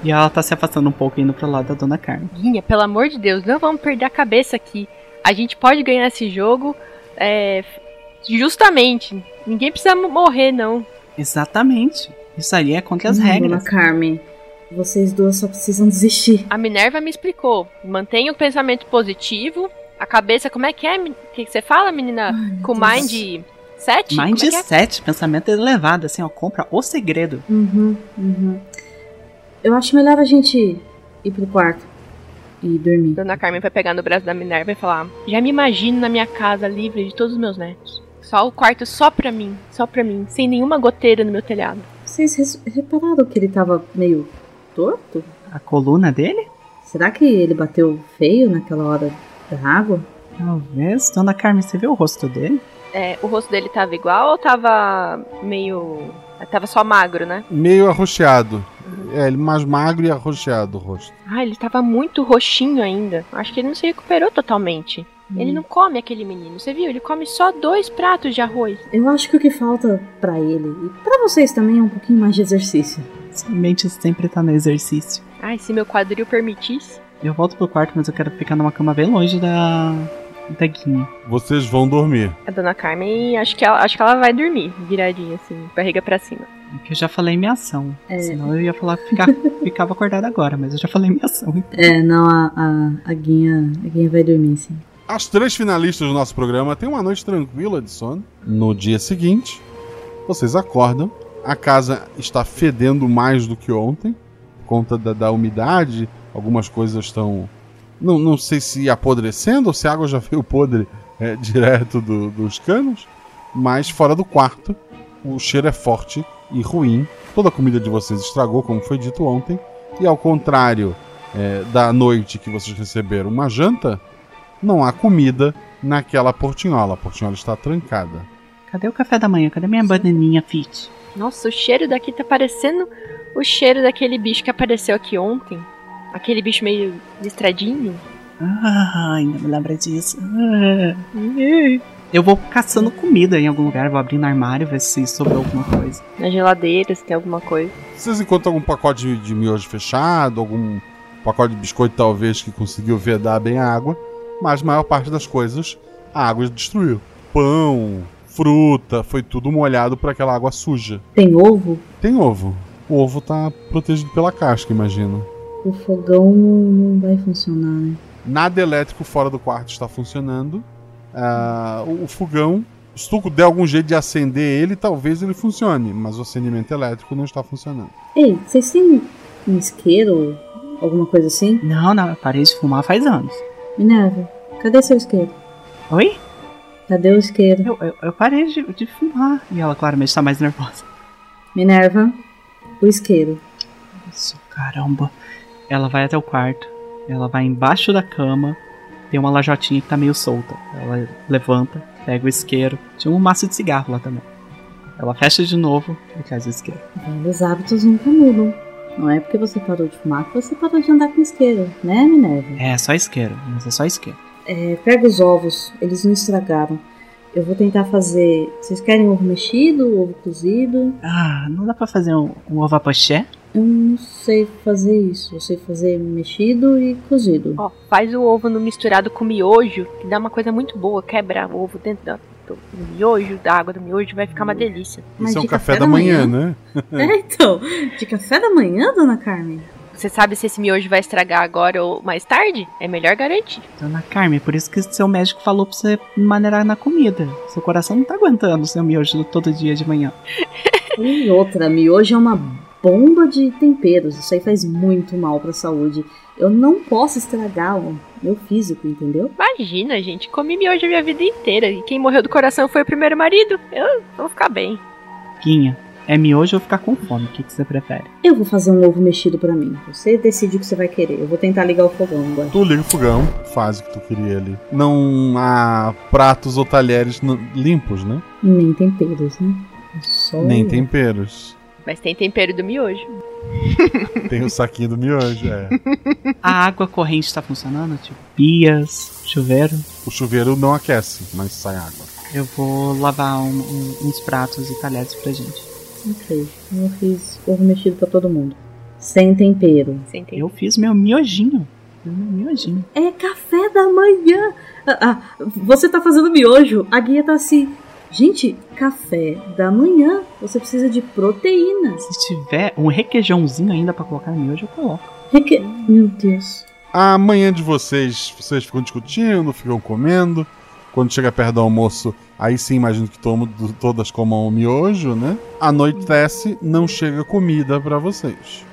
E ela tá se afastando um pouco indo pro lado da Dona Carmen. Guinha, pelo amor de Deus, não vamos perder a cabeça aqui. A gente pode ganhar esse jogo é, justamente. Ninguém precisa morrer, não. Exatamente. Isso aí é contra as Hum, regras. Dona Carmen, Vocês duas só precisam desistir. A Minerva me explicou. Mantenha o pensamento positivo. A cabeça, como é que é? O que, você fala, menina? Com Deus. mind 7? Mind Como é é? 7, pensamento elevado, assim, ó, compra o segredo. Uhum, uhum. Eu acho melhor a gente ir pro quarto e dormir. Dona Carmen vai pegar no braço da Minerva e falar: Já me imagino na minha casa livre de todos os meus netos. Só o quarto só pra mim, só pra mim, sem nenhuma goteira no meu telhado. Vocês repararam que ele tava meio torto? A coluna dele? Será que ele bateu feio naquela hora da água? Talvez. Dona Carmen, você viu o rosto dele? É, o rosto dele tava igual ou tava meio. Tava só magro, né? Meio arroxeado. É, ele mais magro e arroxeado o rosto. Ah, ele tava muito roxinho ainda. Acho que ele não se recuperou totalmente. Ele não come aquele menino, você viu? Ele come só dois pratos de arroz. Eu acho que o que falta pra ele e pra vocês também é um pouquinho mais de exercício. Sua mente sempre tá no exercício. Ai, se meu quadril permitisse. Eu volto pro quarto, mas eu quero ficar numa cama bem longe da. Da Guinha. Vocês vão dormir. A dona Carmen, acho que ela, acho que ela vai dormir, viradinha assim, barriga pra cima. É que eu já falei minha ação. É. Senão eu ia falar que ficar, <laughs> ficava acordado agora, mas eu já falei minha ação. É, não, a, a, a, Guinha, a Guinha vai dormir, sim. As três finalistas do nosso programa têm uma noite tranquila de sono. No dia seguinte, vocês acordam. A casa está fedendo mais do que ontem, por conta da, da umidade. Algumas coisas estão. Não, não sei se apodrecendo ou se a água já veio podre é, <laughs> direto do- dos canos. Mas fora do quarto, o cheiro é forte e ruim. Toda a comida de vocês estragou, como foi dito ontem. E ao contrário é, da noite que vocês receberam uma janta, não há comida naquela portinhola. A portinhola está trancada. Cadê o café da manhã? Cadê minha bananinha fit? Nossa, o cheiro daqui tá parecendo o cheiro daquele bicho que apareceu aqui ontem. Aquele bicho meio listradinho. Ah, ainda me lembra disso. Ah. Eu vou caçando comida em algum lugar, vou abrindo armário, ver se sobrou alguma coisa. Na geladeira, se tem alguma coisa. Vocês encontram algum pacote de, de miojo fechado, algum pacote de biscoito talvez que conseguiu vedar bem a água, mas a maior parte das coisas a água destruiu. Pão, fruta, foi tudo molhado por aquela água suja. Tem ovo? Tem ovo. O ovo tá protegido pela casca, imagino. O fogão não vai funcionar, né? Nada elétrico fora do quarto está funcionando. Ah, o o fogão, se tu der algum jeito de acender ele, talvez ele funcione, mas o acendimento elétrico não está funcionando. Ei, vocês têm um isqueiro? Alguma coisa assim? Não, não, eu parei de fumar faz anos. Minerva, cadê seu isqueiro? Oi? Cadê o isqueiro? Eu, eu, eu parei de, de fumar. E ela claramente está mais nervosa. Minerva, o isqueiro. Isso, caramba. Ela vai até o quarto. Ela vai embaixo da cama. Tem uma lajotinha que tá meio solta. Ela levanta, pega o isqueiro. Tinha um maço de cigarro lá também. Ela fecha de novo e traz o isqueiro. Velhos hábitos nunca mudam. Não é porque você parou de fumar que você parou de andar com isqueiro, né, Minerva? É, só isqueiro, mas é só isqueiro. É, pega os ovos, eles não estragaram. Eu vou tentar fazer. Vocês querem ovo mexido, ovo cozido? Ah, não dá pra fazer um, um ovo à poché? Eu não sei fazer isso. Eu sei fazer mexido e cozido. Ó, faz o ovo no misturado com miojo, que dá uma coisa muito boa. Quebra o ovo dentro da- do, do miojo, da água do miojo, vai ficar uma delícia. Mas Isso é um de café, da manhã, né? <laughs> É, então. De café da manhã, dona Carmen? Você sabe se esse miojo vai estragar agora ou mais tarde? É melhor garantir. Dona Carmen, por isso que seu médico falou pra você maneirar na comida. Seu coração não tá aguentando seu miojo todo dia de manhã. <laughs> E outra, miojo é uma bomba de temperos. Isso aí faz muito mal pra saúde. Eu não posso estragar o meu físico, entendeu? Imagina, gente, comi miojo a minha vida inteira. E quem morreu do coração foi o primeiro marido. Eu vou ficar bem. Guinha, é miojo ou ficar com fome? O que, que você prefere? Eu vou fazer um ovo mexido pra mim. Você decide o que você vai querer. Eu vou tentar ligar o fogão agora. Tu liga o fogão, faz o que tu queria ali. Não há pratos ou talheres limpos, né? Nem temperos, né? É Só Nem temperos. Mas tem tempero do miojo. <laughs> Tem o saquinho do miojo, é. A água corrente tá funcionando? Tipo, pias, chuveiro? O chuveiro não aquece, mas sai água. Eu vou lavar um- um- uns pratos e talheres pra gente. Ok. Eu fiz ovo mexido pra todo mundo. Sem tempero. Sem tempero. Eu fiz meu miojinho. Meu miojinho. É café da manhã. Ah, ah, você tá fazendo miojo. A guia tá assim. Gente, café da manhã. Você precisa de proteína. Se tiver um requeijãozinho ainda pra colocar no miojo, eu coloco. Reque... Meu Deus. A manhã de vocês, vocês ficam discutindo, ficam comendo. Quando chega perto do almoço, aí sim imagino que todo, todas comam o miojo, né? Anoitece, não chega comida pra vocês.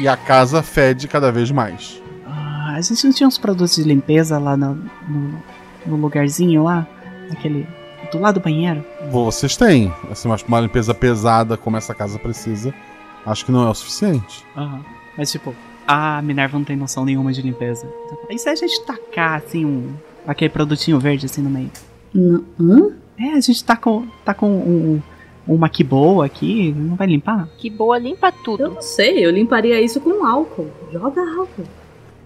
E a casa fede cada vez mais. Ah, a gente não tinha uns produtos de limpeza lá no, no, no lugarzinho lá? Aquele. Do lado do banheiro? Vocês têm. Assim, mas uma limpeza pesada como essa casa precisa, acho que não é o suficiente. Aham. Mas tipo, a Minerva não tem noção nenhuma de limpeza. E se a gente tacar assim um. aquele produtinho verde assim no meio? Não. Hã? É, a gente tá com. tá com um. uma que boa aqui, não vai limpar? Que boa, limpa Eu tudo. não sei, eu limparia isso com álcool. Joga álcool.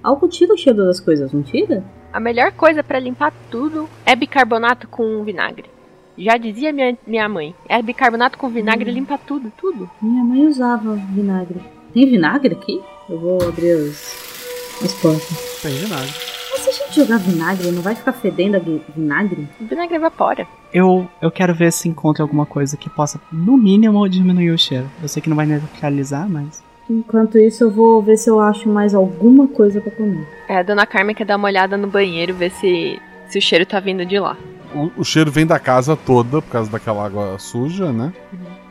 Álcool tira o cheiro das coisas, não tira? A melhor coisa pra limpar tudo é bicarbonato com vinagre. Já dizia minha, minha mãe. É bicarbonato com vinagre limpa tudo, tudo. Minha mãe usava vinagre. Tem vinagre aqui? Eu vou abrir as, as portas. Tem nada. Mas se a gente jogar vinagre, não vai ficar fedendo a vinagre? O vinagre evapora. Eu, eu quero ver se encontra alguma coisa que possa, no mínimo, diminuir o cheiro. Eu sei que não vai neutralizar, mas. Enquanto isso, eu vou ver se eu acho mais alguma coisa pra comer. É, a dona Carmen quer dar uma olhada no banheiro, ver se, se o cheiro tá vindo de lá. O, o cheiro vem da casa toda, por causa daquela água suja, né?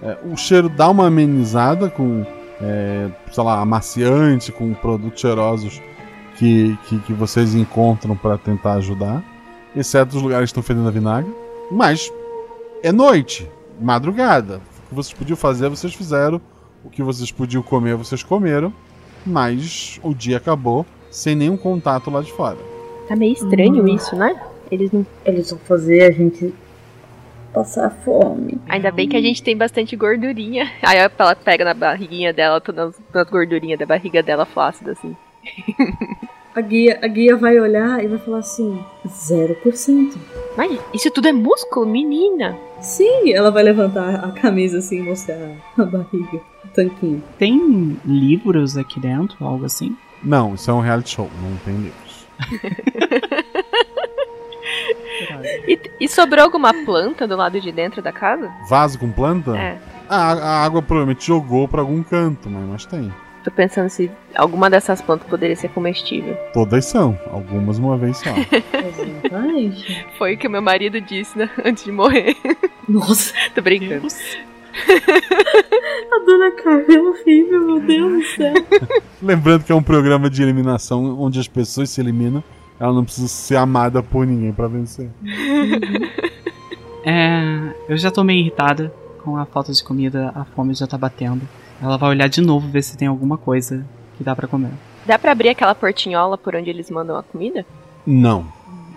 É, o cheiro dá uma amenizada com, é, sei lá, amaciante, com produtos cheirosos que, que, que vocês encontram pra tentar ajudar. Exceto os lugares que estão fedendo a vinagre. Mas é noite, madrugada. O que vocês podiam fazer, vocês fizeram. O que vocês podiam comer, vocês comeram. Mas o dia acabou sem nenhum contato lá de fora. Tá meio estranho Hum. isso, né? Eles não. Eles vão fazer a gente passar fome. Ainda bem que a gente tem bastante gordurinha. Aí ela pega na barriguinha dela, todas as gordurinhas da barriga dela flácida, assim. <laughs> A guia, a guia vai olhar e vai falar assim: 0%. Mas isso tudo é músculo, menina. Sim, ela vai levantar a camisa assim e mostrar a barriga, o tanquinho. Tem livros aqui dentro, algo assim? Não, isso é um reality show, não tem livros. E, e sobrou alguma planta do lado de dentro da casa? Vaso com planta? É. A, a água provavelmente jogou pra algum canto, mas, mas tem. Tô pensando se alguma dessas plantas poderia ser comestível. Todas são, algumas uma vez só. <laughs> Exatamente. Foi o que o meu marido disse, né? Antes de morrer. Nossa, <laughs> Tô brincando. <laughs> a dona Carmen é horrível, meu Deus do céu. Lembrando que é um programa de eliminação onde as pessoas se eliminam, ela não precisa ser amada por ninguém pra vencer. É. Eu já tô meio irritada com a falta de comida, a fome já tá batendo. Ela vai olhar de novo ver se tem alguma coisa que dá pra comer. Dá pra abrir aquela portinhola por onde eles mandam a comida? Não,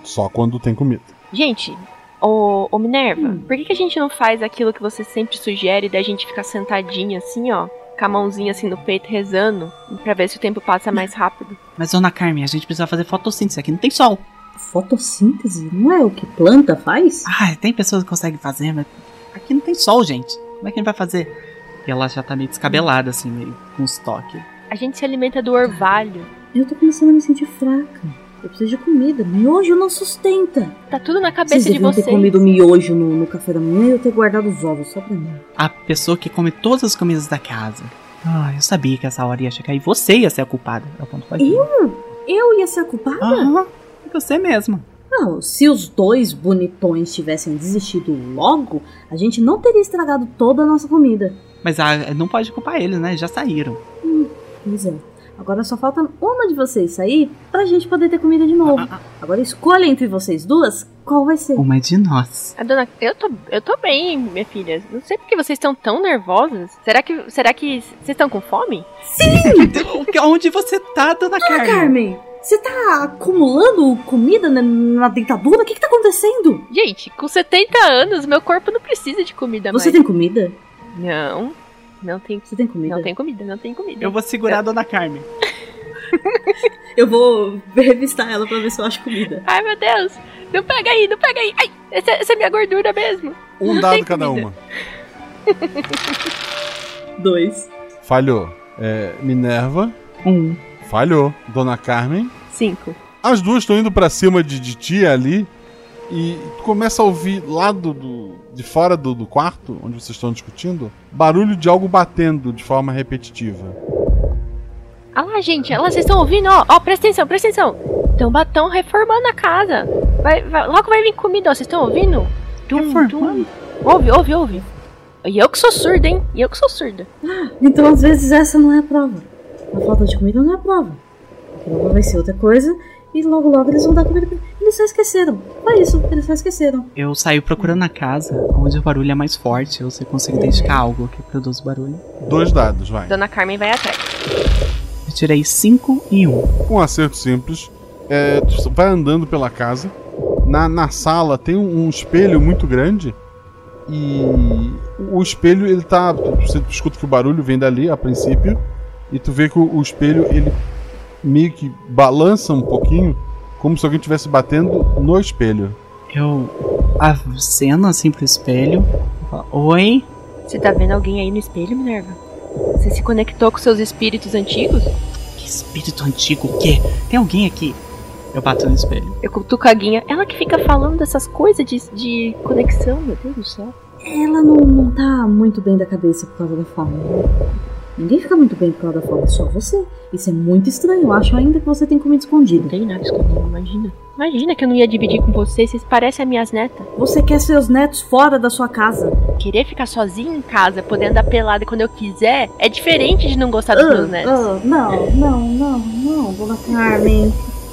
só quando tem comida. Gente, ô, ô Minerva, por que, que a gente não faz aquilo que você sempre sugere da gente ficar sentadinha assim, ó? Com a mãozinha assim no peito rezando, pra ver se o tempo passa mais rápido. Mas, dona Carmen, a gente precisa fazer fotossíntese aqui, não tem sol. Fotossíntese? Não é o que planta faz? Ah, tem pessoas que conseguem fazer, mas aqui não tem sol, gente. Como é que a gente vai fazer? E ela já tá meio descabelada, assim, meio com estoque. A gente se alimenta do orvalho. Eu tô começando a me sentir fraca. Eu preciso de comida. Miojo não sustenta. Tá tudo na Vocês cabeça de deviam ter vocês. comido miojo no, no café da manhã e eu ter guardado os ovos só pra mim. A pessoa que come todas as comidas da casa. Ah, eu sabia que essa hora ia chegar e você ia ser a culpada. É o ponto. Eu? Eu ia ser a culpada? Aham, você mesma. Não, se os dois bonitões tivessem desistido logo, a gente não teria estragado toda a nossa comida. Mas ah, não pode culpar eles, né? Já saíram. Pois é. Agora só falta uma de vocês sair pra gente poder ter comida de novo. Agora escolha entre vocês duas qual vai ser. Uma de nós. A dona, eu tô, eu tô bem, minha filha. Não sei por que vocês estão tão nervosas. Será que, será que vocês estão com fome? <laughs> Onde você tá, dona Dona Carmen? Carmen, você tá acumulando comida na, na dentadura? O que que tá acontecendo? Gente, com 70 anos, meu corpo não precisa de comida Você mais. tem comida? Não, não tem, Você tem comida? não tem comida, não tem comida. Eu vou segurar a dona Carmen. <laughs> Eu vou revistar ela pra ver se eu acho comida. Ai, meu Deus. Não pega aí, não pega aí. Ai, essa, essa é minha gordura mesmo. Um Não dado cada uma. <laughs> Dois. Falhou. É, Minerva, Um. falhou. Dona Carmen. Cinco. As duas estão indo pra cima de, de tia ali. E tu começa a ouvir lá do, do- de fora do, do quarto, onde vocês estão discutindo, barulho de algo batendo de forma repetitiva. Ah lá, gente, olha lá, vocês estão ouvindo? Ó, ó, presta atenção, presta atenção. Estão batão reformando a casa. Vai, vai- logo vai vir comida, ó, vocês estão ouvindo? Tum, tum. Ouve, ouve, ouve. E eu que sou surda, hein? E eu que sou surda. Então, às vezes, essa não é a prova. A falta de comida não é a prova. A prova vai ser outra coisa e logo, logo eles vão dar comida pra Eles só esqueceram. Foi isso, eles só esqueceram. Eu saio procurando a casa onde o barulho é mais forte, ou você consegue identificar algo que produz barulho. Dois dados, vai. Dona Carmen vai atrás. Eu tirei 5 e 1. Um. Um acerto simples. É, tu vai andando pela casa. Na, na sala tem um, um espelho muito grande. E o espelho, ele tá. Você escuta que o barulho vem dali a princípio. E tu vê que o, o espelho, ele meio que balança um pouquinho. Como se alguém estivesse batendo no espelho. Eu aceno assim pro espelho. falo, Oi? Você tá vendo alguém aí no espelho, Minerva? Você se conectou com seus espíritos antigos? Que espírito antigo o quê? Tem alguém aqui? Eu bato no espelho. Eu cutuco a Guinha. Ela que fica falando dessas coisas de, de conexão, meu Deus do céu. Ela não, não tá muito bem da cabeça por causa da forma. né? Ninguém fica muito bem por causa da forma, só você. Isso é muito estranho. Eu acho ainda que você tem comida escondida. Não tem nada escondido, imagina. Imagina que eu não ia dividir com vocês, vocês parecem as minhas netas. Você quer seus netos fora da sua casa. Querer ficar sozinho em casa, podendo dar pelada quando eu quiser, é diferente de não gostar dos Ah, meus netos. ah, não, não, não, não, dona Carmen.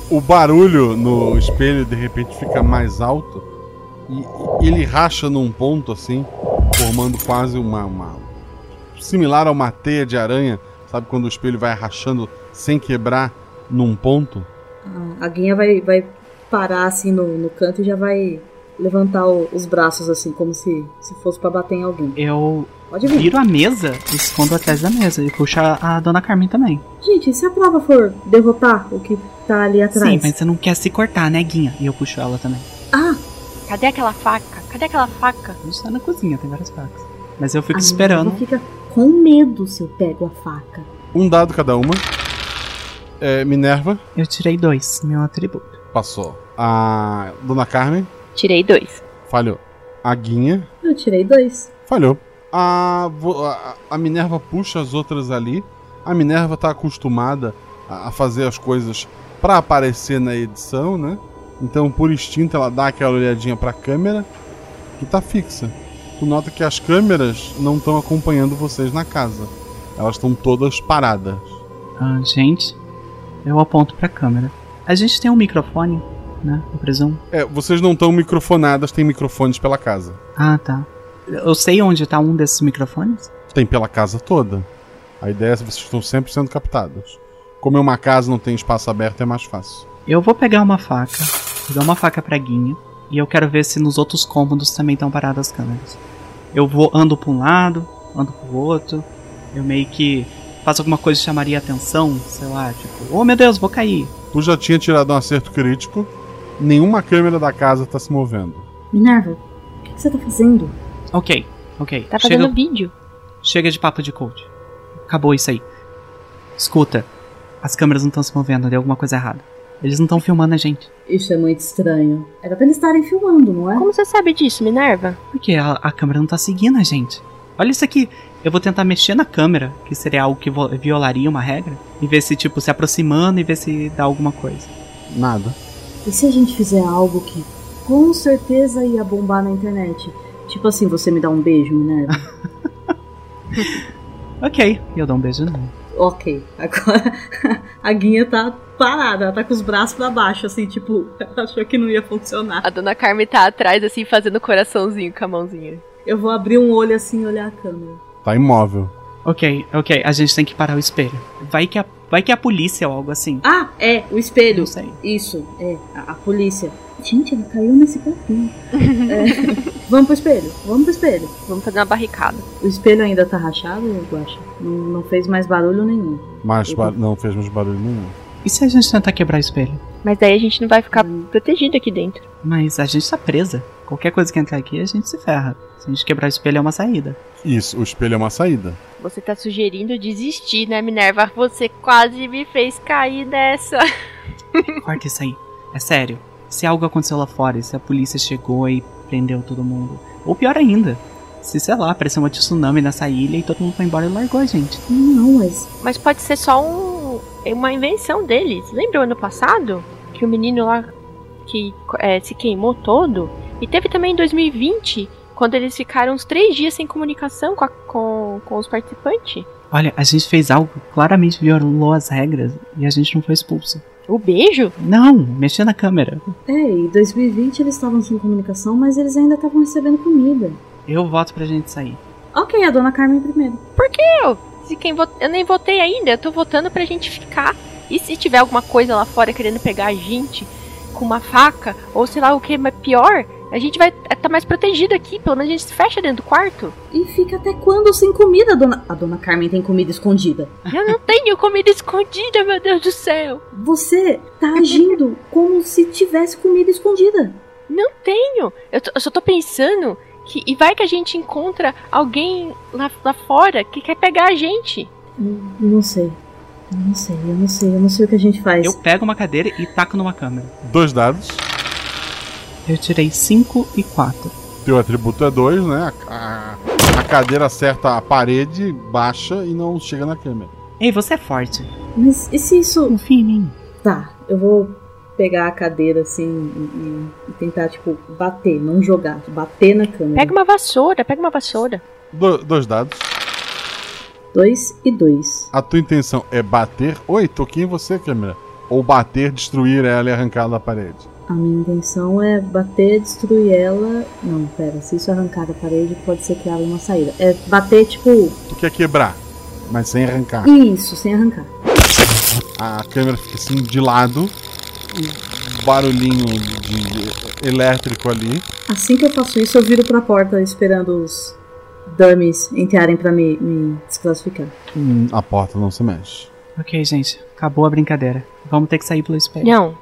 O barulho no espelho de repente fica mais alto e e ele racha num ponto assim, formando quase uma, uma- similar a uma teia de aranha, sabe quando o espelho vai rachando sem quebrar num ponto? Ah, A Guinha vai, vai parar assim no, no canto e já vai levantar o- os braços assim, como se, se fosse pra bater em alguém. Eu Pode vir. viro a mesa, escondo atrás da mesa e puxo a, a dona Carmen também. Gente, e se a prova for derrotar o que tá ali atrás? Sim, mas você não quer se cortar, né, Guinha? E eu puxo ela também. Ah, Cadê aquela faca? Cadê aquela faca? A gente tá na cozinha, tem várias facas. Mas eu fico a esperando. Minerva fica com medo se eu pego a faca. Um dado cada uma. É, Minerva Eu tirei dois, meu atributo. passou. A Dona Carmen Tirei dois. falhou. A Guinha Eu tirei dois. Falhou. A, a, a Minerva puxa as outras ali. A Minerva tá acostumada a, a fazer as coisas pra aparecer na edição, né? Então, por instinto, ela dá aquela olhadinha pra câmera que tá fixa. Tu nota que as câmeras não estão acompanhando vocês na casa. Elas estão todas paradas. Ah, gente, eu aponto pra câmera. A gente tem um microfone, né? Eu presumo. É, vocês não estão microfonadas, tem microfones pela casa. Ah, tá. Eu sei onde tá um desses microfones? Tem pela casa toda. A ideia é que vocês estão sempre sendo captados. Como é uma casa não tem espaço aberto, é mais fácil. Eu vou pegar uma faca, vou dar uma faca pra Guinha, e eu quero ver se nos outros cômodos também estão paradas as câmeras. Eu vou ando pra um lado, ando pro outro, eu meio que faço alguma coisa que chamaria atenção, sei lá, tipo, oh meu Deus, vou cair. Tu já tinha tirado um acerto crítico, nenhuma câmera da casa tá se movendo. Minerva, o que, que você tá fazendo? Ok, ok. Tá fazendo chega, vídeo. chega de papo de coach. Acabou isso aí. Escuta, as câmeras não estão se movendo, deu alguma coisa errada. Eles não estão filmando a gente. Isso é muito estranho. Era pra eles estarem filmando, não é? Como você sabe disso, Minerva? Porque a, a câmera não tá seguindo a gente. Olha isso aqui. Eu vou tentar mexer na câmera, que seria algo que violaria uma regra, e ver se, tipo, se aproximando e ver se dá alguma coisa. Nada. E se a gente fizer algo que com certeza ia bombar na internet? Tipo assim, você me dá um beijo, Minerva? <laughs> <laughs> Ok, eu dou um beijo não. ok, agora <laughs> a Guinha tá parada, ela tá com os braços pra baixo, assim, tipo, <laughs> ela achou que não ia funcionar. A dona Carmen tá atrás, assim, fazendo coraçãozinho com a mãozinha. Eu vou abrir um olho assim e olhar a câmera. Tá imóvel. Ok, ok, a gente tem que parar o espelho. Vai que a, vai que a polícia ou algo assim. Ah, é, o espelho. Não sei. Isso, é, a, a polícia. Gente, ela caiu nesse papinho. <laughs> É, vamos pro espelho, vamos pro espelho. Vamos fazer uma barricada. O espelho ainda tá rachado, Guaxa? Não, não fez mais barulho nenhum. Uhum. ba- não fez mais barulho nenhum. E se a gente tentar quebrar o espelho? Mas daí a gente não vai ficar protegido aqui dentro. Mas a gente tá presa. Qualquer coisa que entrar aqui, a gente se ferra. Se a gente quebrar o espelho, é uma saída. Isso, o espelho é uma saída. Você tá sugerindo desistir, né, Minerva? Você quase me fez cair dessa. <laughs> Corta isso aí. É sério. se algo aconteceu lá fora, e se a polícia chegou e prendeu todo mundo. Ou pior ainda, se, sei lá, apareceu uma tsunami nessa ilha e todo mundo foi embora e largou a gente. Não, mas. Mas pode ser só um, uma invenção deles. Lembra o ano passado? Que o menino lá que é, se queimou todo? E teve também em 2020, quando eles ficaram uns três dias sem comunicação com, a, com, com os participantes. Olha, a gente fez algo que claramente violou as regras e a gente não foi expulso. O beijo? Não, mexer na câmera. É, em 2020 eles estavam sem comunicação, mas eles ainda estavam recebendo comida. Eu voto pra gente sair. Ok, a dona Carmen primeiro. Por que eu? Se quem vot... Eu nem votei ainda, eu tô votando pra gente ficar. E se tiver alguma coisa lá fora querendo pegar a gente com uma faca, ou sei lá o que, mas pior, a gente vai estar tá mais protegido aqui, pelo menos a gente se fecha dentro do quarto. E fica até quando sem comida, dona. A dona Carmen tem comida escondida. Eu não tenho comida escondida, meu Deus do céu. Você tá agindo como se tivesse comida escondida. Não tenho. Eu, eu só tô pensando que, e vai que a gente encontra alguém lá, lá fora que quer pegar a gente. Eu não sei. Eu não sei, eu não sei, eu não sei o que a gente faz. Eu pego uma cadeira e taco numa câmera. Dois dados. Eu tirei 5 e 4. Teu atributo é 2, né? A, a, a, cadeira acerta a parede, baixa e não chega na câmera. Ei, você é forte. Mas e se isso. Confia em mim. Tá, eu vou pegar a cadeira assim e, e, tentar, tipo, bater, não jogar, bater na câmera. Pega uma vassoura, pega uma vassoura. Do, dois dados. Dois e dois. A tua intenção é bater. Oi, toquei em você, câmera. Ou bater, destruir ela e arrancar da parede. A minha intenção é bater, destruir ela. Não, pera, se isso arrancar da parede, pode ser que abra uma saída. É bater, tipo. Tu quer quebrar, mas sem arrancar. Isso, sem arrancar. A câmera fica assim de lado barulhinho de elétrico ali. Assim que eu faço isso, eu viro pra porta esperando os dummies entrarem pra me, me desclassificar. Hum, a porta não se mexe. Ok, gente, acabou a brincadeira. Vamos ter que sair pelo espelho. Não.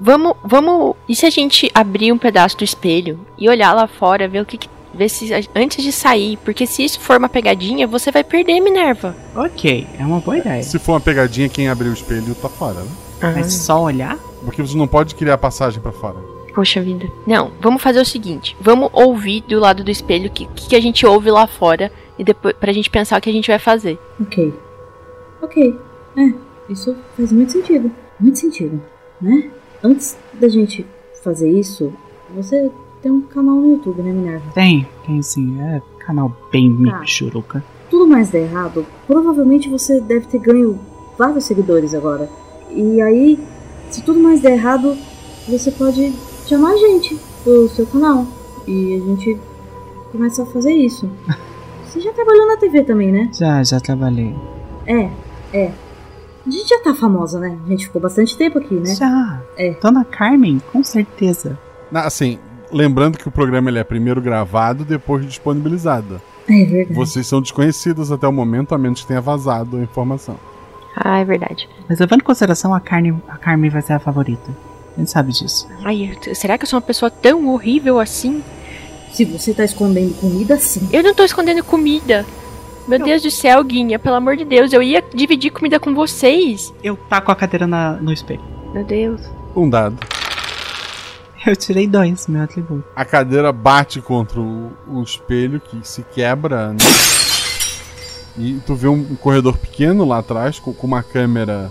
Vamos, vamos. E se a gente abrir um pedaço do espelho e olhar lá fora, ver o que, que ver se antes de sair, porque se isso for uma pegadinha, você vai perder Minerva. Ok, é uma boa ideia. Se for uma pegadinha, quem abrir o espelho tá fora, né? Uhum. Mas só olhar? Porque você não pode criar passagem para fora. Poxa vida. Não, vamos fazer o seguinte: vamos ouvir do lado do espelho o que, que a gente ouve lá fora e depois pra gente pensar o que a gente vai fazer. Ok. Ok. É, isso faz muito sentido. Muito sentido, né? Antes da gente fazer isso, você tem um canal no YouTube, né, Minerva? Tem, tem sim. É canal bem tá. michuruca. Tudo mais der errado, provavelmente você deve ter ganho vários seguidores agora. E aí, se tudo mais der errado, você pode chamar a gente pro seu canal. E a gente começa a fazer isso. <laughs> Você já trabalhou na TV também, né? Já, já trabalhei. É, é. A gente já tá famosa, né? A gente ficou bastante tempo aqui, né? Já. É. Dona Carmen, com certeza. Assim, lembrando que o programa ele é primeiro gravado, depois disponibilizado. É verdade. Vocês são desconhecidos até o momento, a menos que tenha vazado a informação. Ah, é verdade. Mas levando em consideração, a, Carne, a Carmen vai ser a favorita. A gente sabe disso. Ai, será que eu sou uma pessoa tão horrível assim? Se você tá escondendo comida, sim. Eu não tô escondendo comida. Meu não. Deus do céu, Guinha, pelo amor de Deus, eu ia dividir comida com vocês. Eu taco a cadeira na, no espelho. Meu Deus. Um dado. Eu tirei dois, meu atributo. A cadeira bate contra o, o espelho que se quebra, né? E tu vê um, corredor pequeno lá atrás com, com uma câmera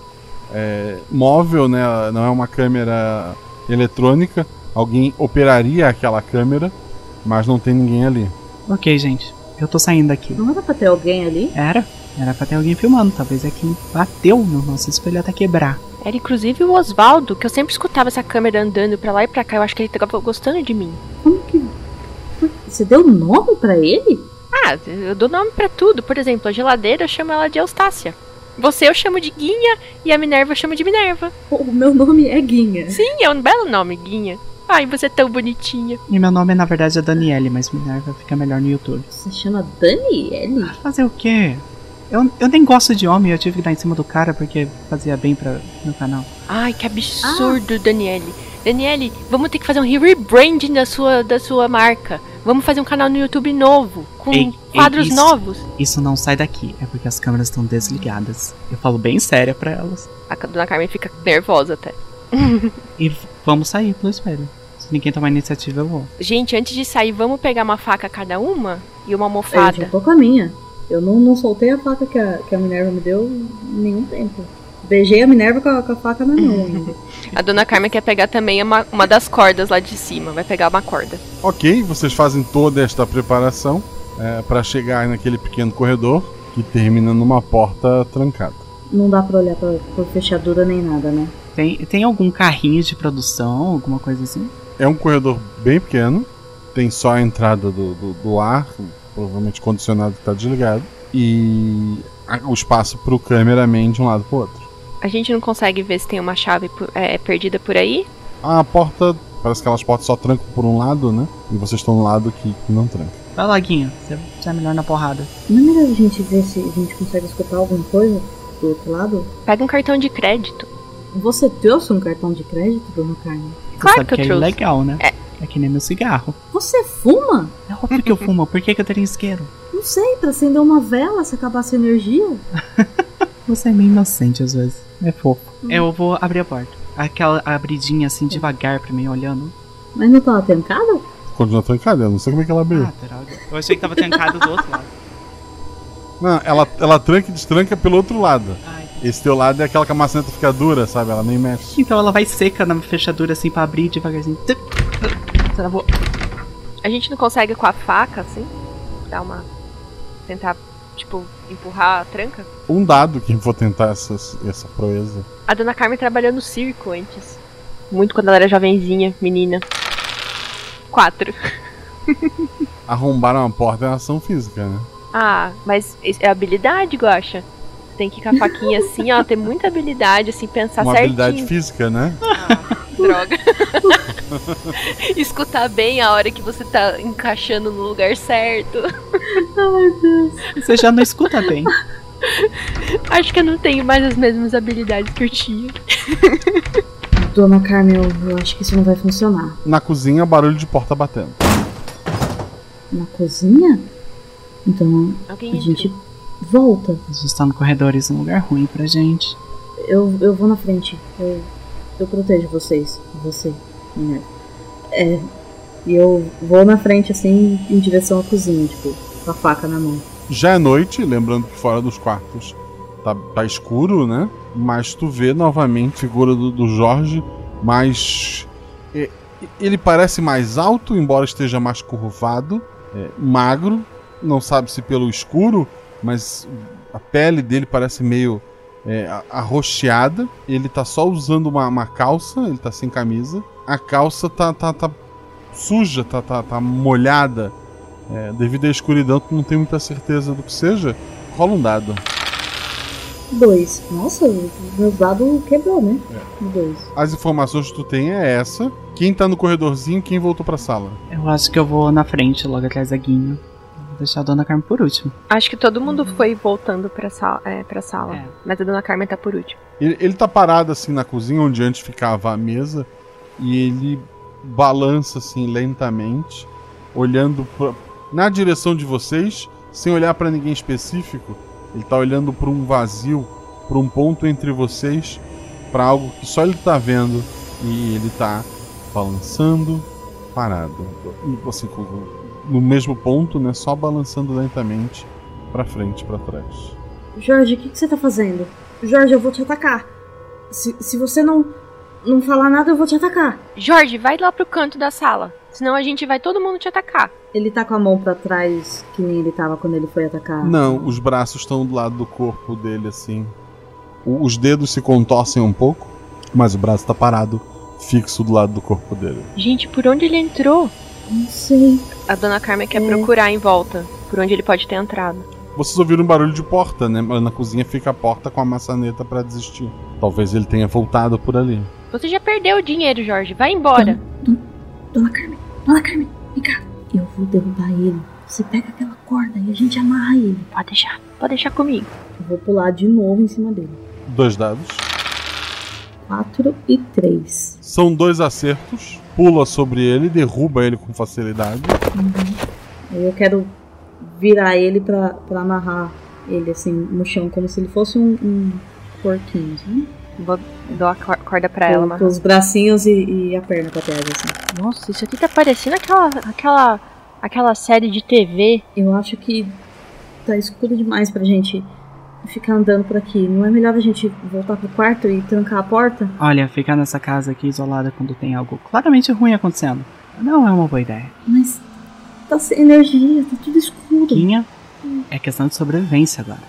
é, móvel, né? Não é uma câmera eletrônica. Alguém operaria aquela câmera, mas não tem ninguém ali. Ok, gente. Eu tô saindo daqui. Não era pra ter alguém ali? Era. Era pra ter alguém filmando. Talvez é quem bateu no nosso espelho até quebrar. Era inclusive o Oswaldo, que eu sempre escutava essa câmera andando pra lá e pra cá. Eu acho que ele tava gostando de mim. Como que. Você deu nome para ele? Ah, eu dou nome para tudo. Por exemplo, a geladeira eu chamo ela de Eustácia. Você eu chamo de Guinha e a Minerva eu chamo de Minerva. O meu nome é Guinha. Sim, é um belo nome, Guinha. Ai, você é tão bonitinha. E meu nome, na verdade, é Daniele, mas Minerva fica melhor no YouTube. Você chama Daniele? Ah, fazer o quê? Eu, eu nem gosto de homem, eu tive que dar em cima do cara porque fazia bem para meu canal. Ai, que absurdo, ah. Daniele. Daniele, vamos ter que fazer um rebranding da sua, da sua marca. Vamos fazer um canal no YouTube novo, com ei, quadros ei, isso, novos. Isso não sai daqui, é porque as câmeras estão desligadas. Eu falo bem séria para elas. A dona Carmen fica nervosa até. <laughs> e vamos sair pelo espelho. Se ninguém tomar iniciativa, eu vou. Gente, antes de sair, vamos pegar uma faca cada uma e uma Eu almofada. já tô com a minha. Eu não, não soltei a faca que a, que a Minerva me deu em nenhum tempo. Beijei a Minerva com a, com a faca na mão. <laughs> A dona Carmen quer pegar também uma, uma das cordas lá de cima. Vai pegar uma corda. Ok, vocês fazem toda esta preparação é, para chegar naquele pequeno corredor que termina numa porta trancada. Não dá pra olhar pra, por fechadura nem nada, né? Tem, tem algum carrinho de produção, alguma coisa assim? É um corredor bem pequeno, tem só a entrada do, do, do ar, provavelmente condicionado que está desligado, e o espaço para o cameraman de um lado para outro. A gente não consegue ver se tem uma chave por- é, perdida por aí? A porta, parece que aquelas portas só trancam por um lado, né? E vocês estão no lado que, que não tranca. Vai lá, Guinho. Você, é melhor na porrada. Não é melhor a gente ver se a gente consegue escutar alguma coisa do outro lado? Pega um cartão de crédito. Você trouxe um cartão de crédito, dona Carmen? Você Claro sabe que eu que é trouxe. legal, né? É. É que nem meu cigarro. Você fuma? É óbvio que eu fumo. Por que, que eu teria isqueiro? Não sei, pra acender uma vela se acabasse a energia. <laughs> Você é meio inocente às vezes. É fofo. Eu vou abrir a porta. Aquela abridinha assim devagar pra mim, olhando. Mas não tava trancada? Continua trancada, eu não sei como é que ela abriu. Ah, droga. Eu achei que tava trancado do outro lado. Não, ela, ela tranca e destranca pelo outro lado. Ai. Esse teu lado é aquela que a maçaneta fica dura, sabe? Ela nem mexe. Então ela vai seca na fechadura assim pra abrir devagarzinho. Travou. A gente não consegue com a faca, assim? Dar uma. Tentar, tipo, empurrar a tranca? Um dado quem for tentar essa, essa proeza. A dona Carmen trabalhou no circo antes. Muito quando ela era jovenzinha, menina. Quatro. <laughs> Arrombar uma porta é uma ação física, né? Ah, mas é habilidade, Guaxa. Tem que ir com a faquinha assim, ó, ter muita habilidade, assim, pensar uma certinho. habilidade física, né? <laughs> Droga. <laughs> Escutar bem a hora que você tá encaixando no lugar certo. Ai, Deus. Você já não escuta bem. Acho que eu não tenho mais as mesmas habilidades que eu tinha. Dona Carmen, eu, acho que isso não vai funcionar. Na cozinha, barulho de porta batendo. Na cozinha? Então Alguém a entrou. gente volta. A gente tá no corredor, isso é um lugar ruim pra gente. Eu, eu vou na frente. Eu, eu protejo vocês. Você. É. E eu vou na frente, assim, em direção à cozinha, tipo, com a faca na mão. Já é noite, lembrando que fora dos quartos tá, tá escuro, né? Mas tu vê novamente a figura do, do Jorge, mas é, ele parece mais alto, embora esteja mais curvado, é, magro, não sabe se pelo escuro, mas a pele dele parece meio é, arroxeada. Ele tá só usando uma, uma calça, ele tá sem camisa. A calça tá, tá, tá suja, tá, tá, tá molhada. É, devido à escuridão, tu não tem muita certeza do que seja. Rola um dado. Dois. Nossa, o meu dado quebrou, né? Dois. As informações que tu tem é essa. Quem tá no corredorzinho, quem voltou pra sala. Eu acho que eu vou na frente, logo atrás da Guinho. Vou deixar a Dona Carmen por último. Acho que todo mundo foi voltando pra sala. É, pra sala. É. Mas a dona Carmen tá por último. Ele, ele tá parado assim na cozinha, onde antes ficava a mesa, e ele balança assim lentamente, olhando pra, na direção de vocês, sem olhar pra ninguém específico. Ele tá olhando pra um vazio, pra um ponto entre vocês, pra algo que só ele tá vendo, e ele tá balançando, parado, E, assim, com- no mesmo ponto, né, só balançando lentamente pra frente, e pra trás. Jorge, o que, que você tá fazendo? Jorge, eu vou te atacar. Se, se você não, não falar nada, eu vou te atacar. Jorge, vai lá pro canto da sala. Senão a gente vai todo mundo te atacar. Ele tá com a mão pra trás, que nem ele tava quando ele foi atacar. Não, os braços estão do lado do corpo dele, assim. O- os dedos se contorcem um pouco, mas o braço tá parado, fixo do lado do corpo dele. Gente, por onde ele entrou? Não sei. A dona Carmen quer É. procurar em volta. Por onde ele pode ter entrado. Vocês ouviram um barulho de porta, né? Mas na cozinha fica a porta com a maçaneta pra desistir. Talvez ele tenha voltado por ali. Você já perdeu o dinheiro, Jorge. Vai embora. Dona Carmen, Dona Carmen, vem cá. Eu vou derrubar ele. Você pega aquela corda e a gente amarra ele. Pode deixar. Pode deixar comigo. Eu vou pular de novo em cima dele. Dois dados. Quatro e três. São dois acertos. Pula sobre ele, derruba ele com facilidade. Aí eu quero virar ele pra, pra amarrar ele assim no chão, como se ele fosse um, um, porquinhos, né? Vou dar a cor- corda pra com, ela, com os bracinhos e, e a perna pra trás, assim. Nossa, isso aqui tá parecendo aquela, aquela, aquela série de TV. Eu acho que tá escuro demais pra gente ficar andando por aqui. Não é melhor a gente voltar pro quarto e trancar a porta? Olha, ficar nessa casa aqui isolada quando tem algo claramente ruim acontecendo não é uma boa ideia. Mas tá sem energia, tá tudo escuro. Quinha, é questão de sobrevivência agora.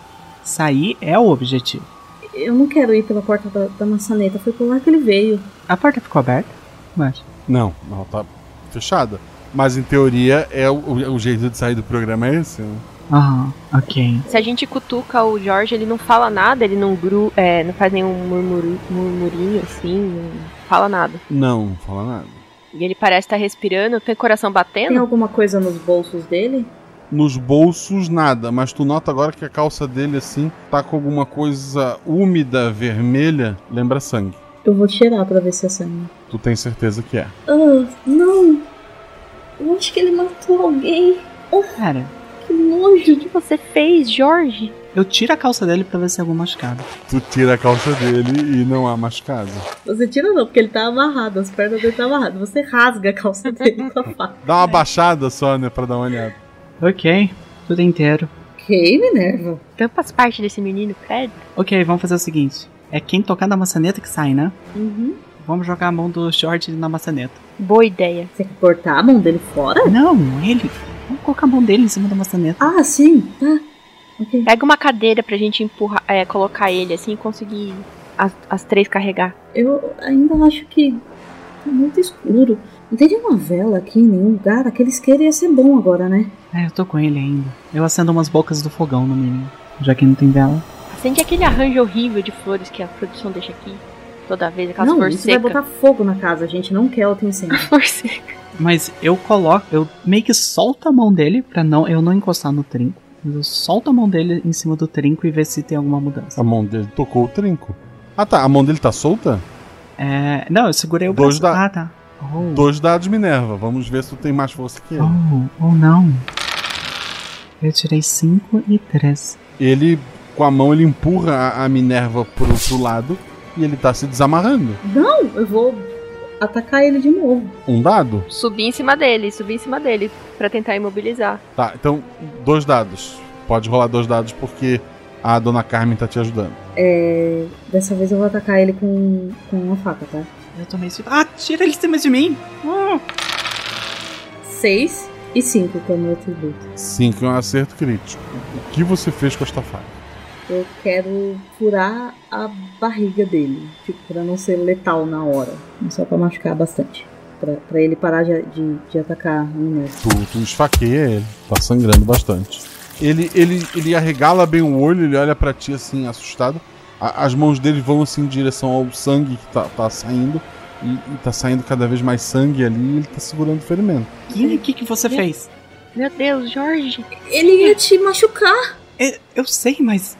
Sair é o objetivo. Eu não quero ir pela porta da, da maçaneta, foi por lá que ele veio. A porta ficou aberta? Mas. Não, ela tá fechada. Mas em teoria é o, o- o jeito de sair do programa é esse, né? Aham, ok. Se a gente cutuca o Jorge, ele não fala nada, ele não, gru, é, não faz nenhum murmuru, murmurinho assim, não fala nada. Não, não fala nada. E ele parece estar respirando, tem coração Tem batendo? alguma coisa nos bolsos dele? Nos bolsos, nada, mas tu nota agora que a calça dele, assim, tá com alguma coisa úmida, vermelha, lembra sangue. Eu vou cheirar pra ver se é sangue. Tu tem certeza que é. Ah, não! Eu acho que ele matou alguém. Cara, Que nojo! O que você fez, Jorge? eu tiro a calça dele pra ver se é algum machucado. Tu tira a calça dele e não há machucado. Você tira não, porque ele tá amarrado, as pernas dele tá amarradas. Você rasga a calça dele com a faca. Dá uma baixada só, né, pra dar uma olhada. Ok, tudo inteiro. Ok, Minerva. Tampa as partes desse menino, credo. Ok, vamos fazer o seguinte. É quem tocar na maçaneta que sai, né? Uhum. Vamos jogar a mão do George na maçaneta. Boa ideia. Você quer cortar a mão dele fora? Não, ele. Vamos colocar a mão dele em cima da maçaneta. Ah, sim, tá. Ok. Pega uma cadeira pra gente empurrar, é, colocar ele assim e conseguir as, as três carregar. Eu ainda acho que tá muito escuro. Não tem nenhuma vela aqui em nenhum lugar. Aquele isqueiro ia ser bom agora, né? É, eu tô com ele ainda. Eu acendo umas bocas do fogão, no mínimo. Já que não tem vela. Acende aquele arranjo horrível de flores que a produção deixa aqui. Toda vez, aquelas não, flores isso vai secas. botar fogo na casa. A gente não quer outro incêndio. <laughs> Flor seca. Mas eu coloco, eu meio que solto a mão dele pra não, eu não encostar no trinco. Mas eu solto a mão dele em cima do trinco e ver se tem alguma mudança. A mão dele tocou o trinco. Ah tá, a mão dele tá solta? É. Não, eu segurei o Dois braço. da- Ah, tá. Oh. Dois dados Minerva. Vamos ver se tu tem mais força que ele. Oh, oh não. Eu tirei 5 e 3. Ele, com a mão, ele empurra a, a Minerva pro, pro lado e ele tá se desamarrando. não, eu vou atacar ele de novo. Um dado? Subir em cima dele, subir em cima dele pra tentar imobilizar. Tá, então, dois dados. Pode rolar dois dados porque a dona Carmen tá te ajudando. É, dessa vez eu vou atacar ele com, com uma faca, tá? Eu tomei esse. Ah, tira ele de cima de mim! Ah. 6 e 5, que é o meu atributo. Cinco é um acerto crítico. O que você fez com esta faca? Eu quero furar a barriga dele, tipo, pra não ser letal na hora. Só pra machucar bastante. Pra, pra ele parar de, de, de atacar a Minerva. Tu, tu esfaqueia ele, tá sangrando bastante. Ele, ele, ele arregala bem o olho, ele olha pra ti assim, assustado. A- as mãos dele vão assim em direção ao sangue que tá, tá saindo. E, e tá saindo cada vez mais sangue ali e ele tá segurando o ferimento. O que, que você fez? Meu Deus, Jorge. Ele ia te machucar! É, eu sei, mas.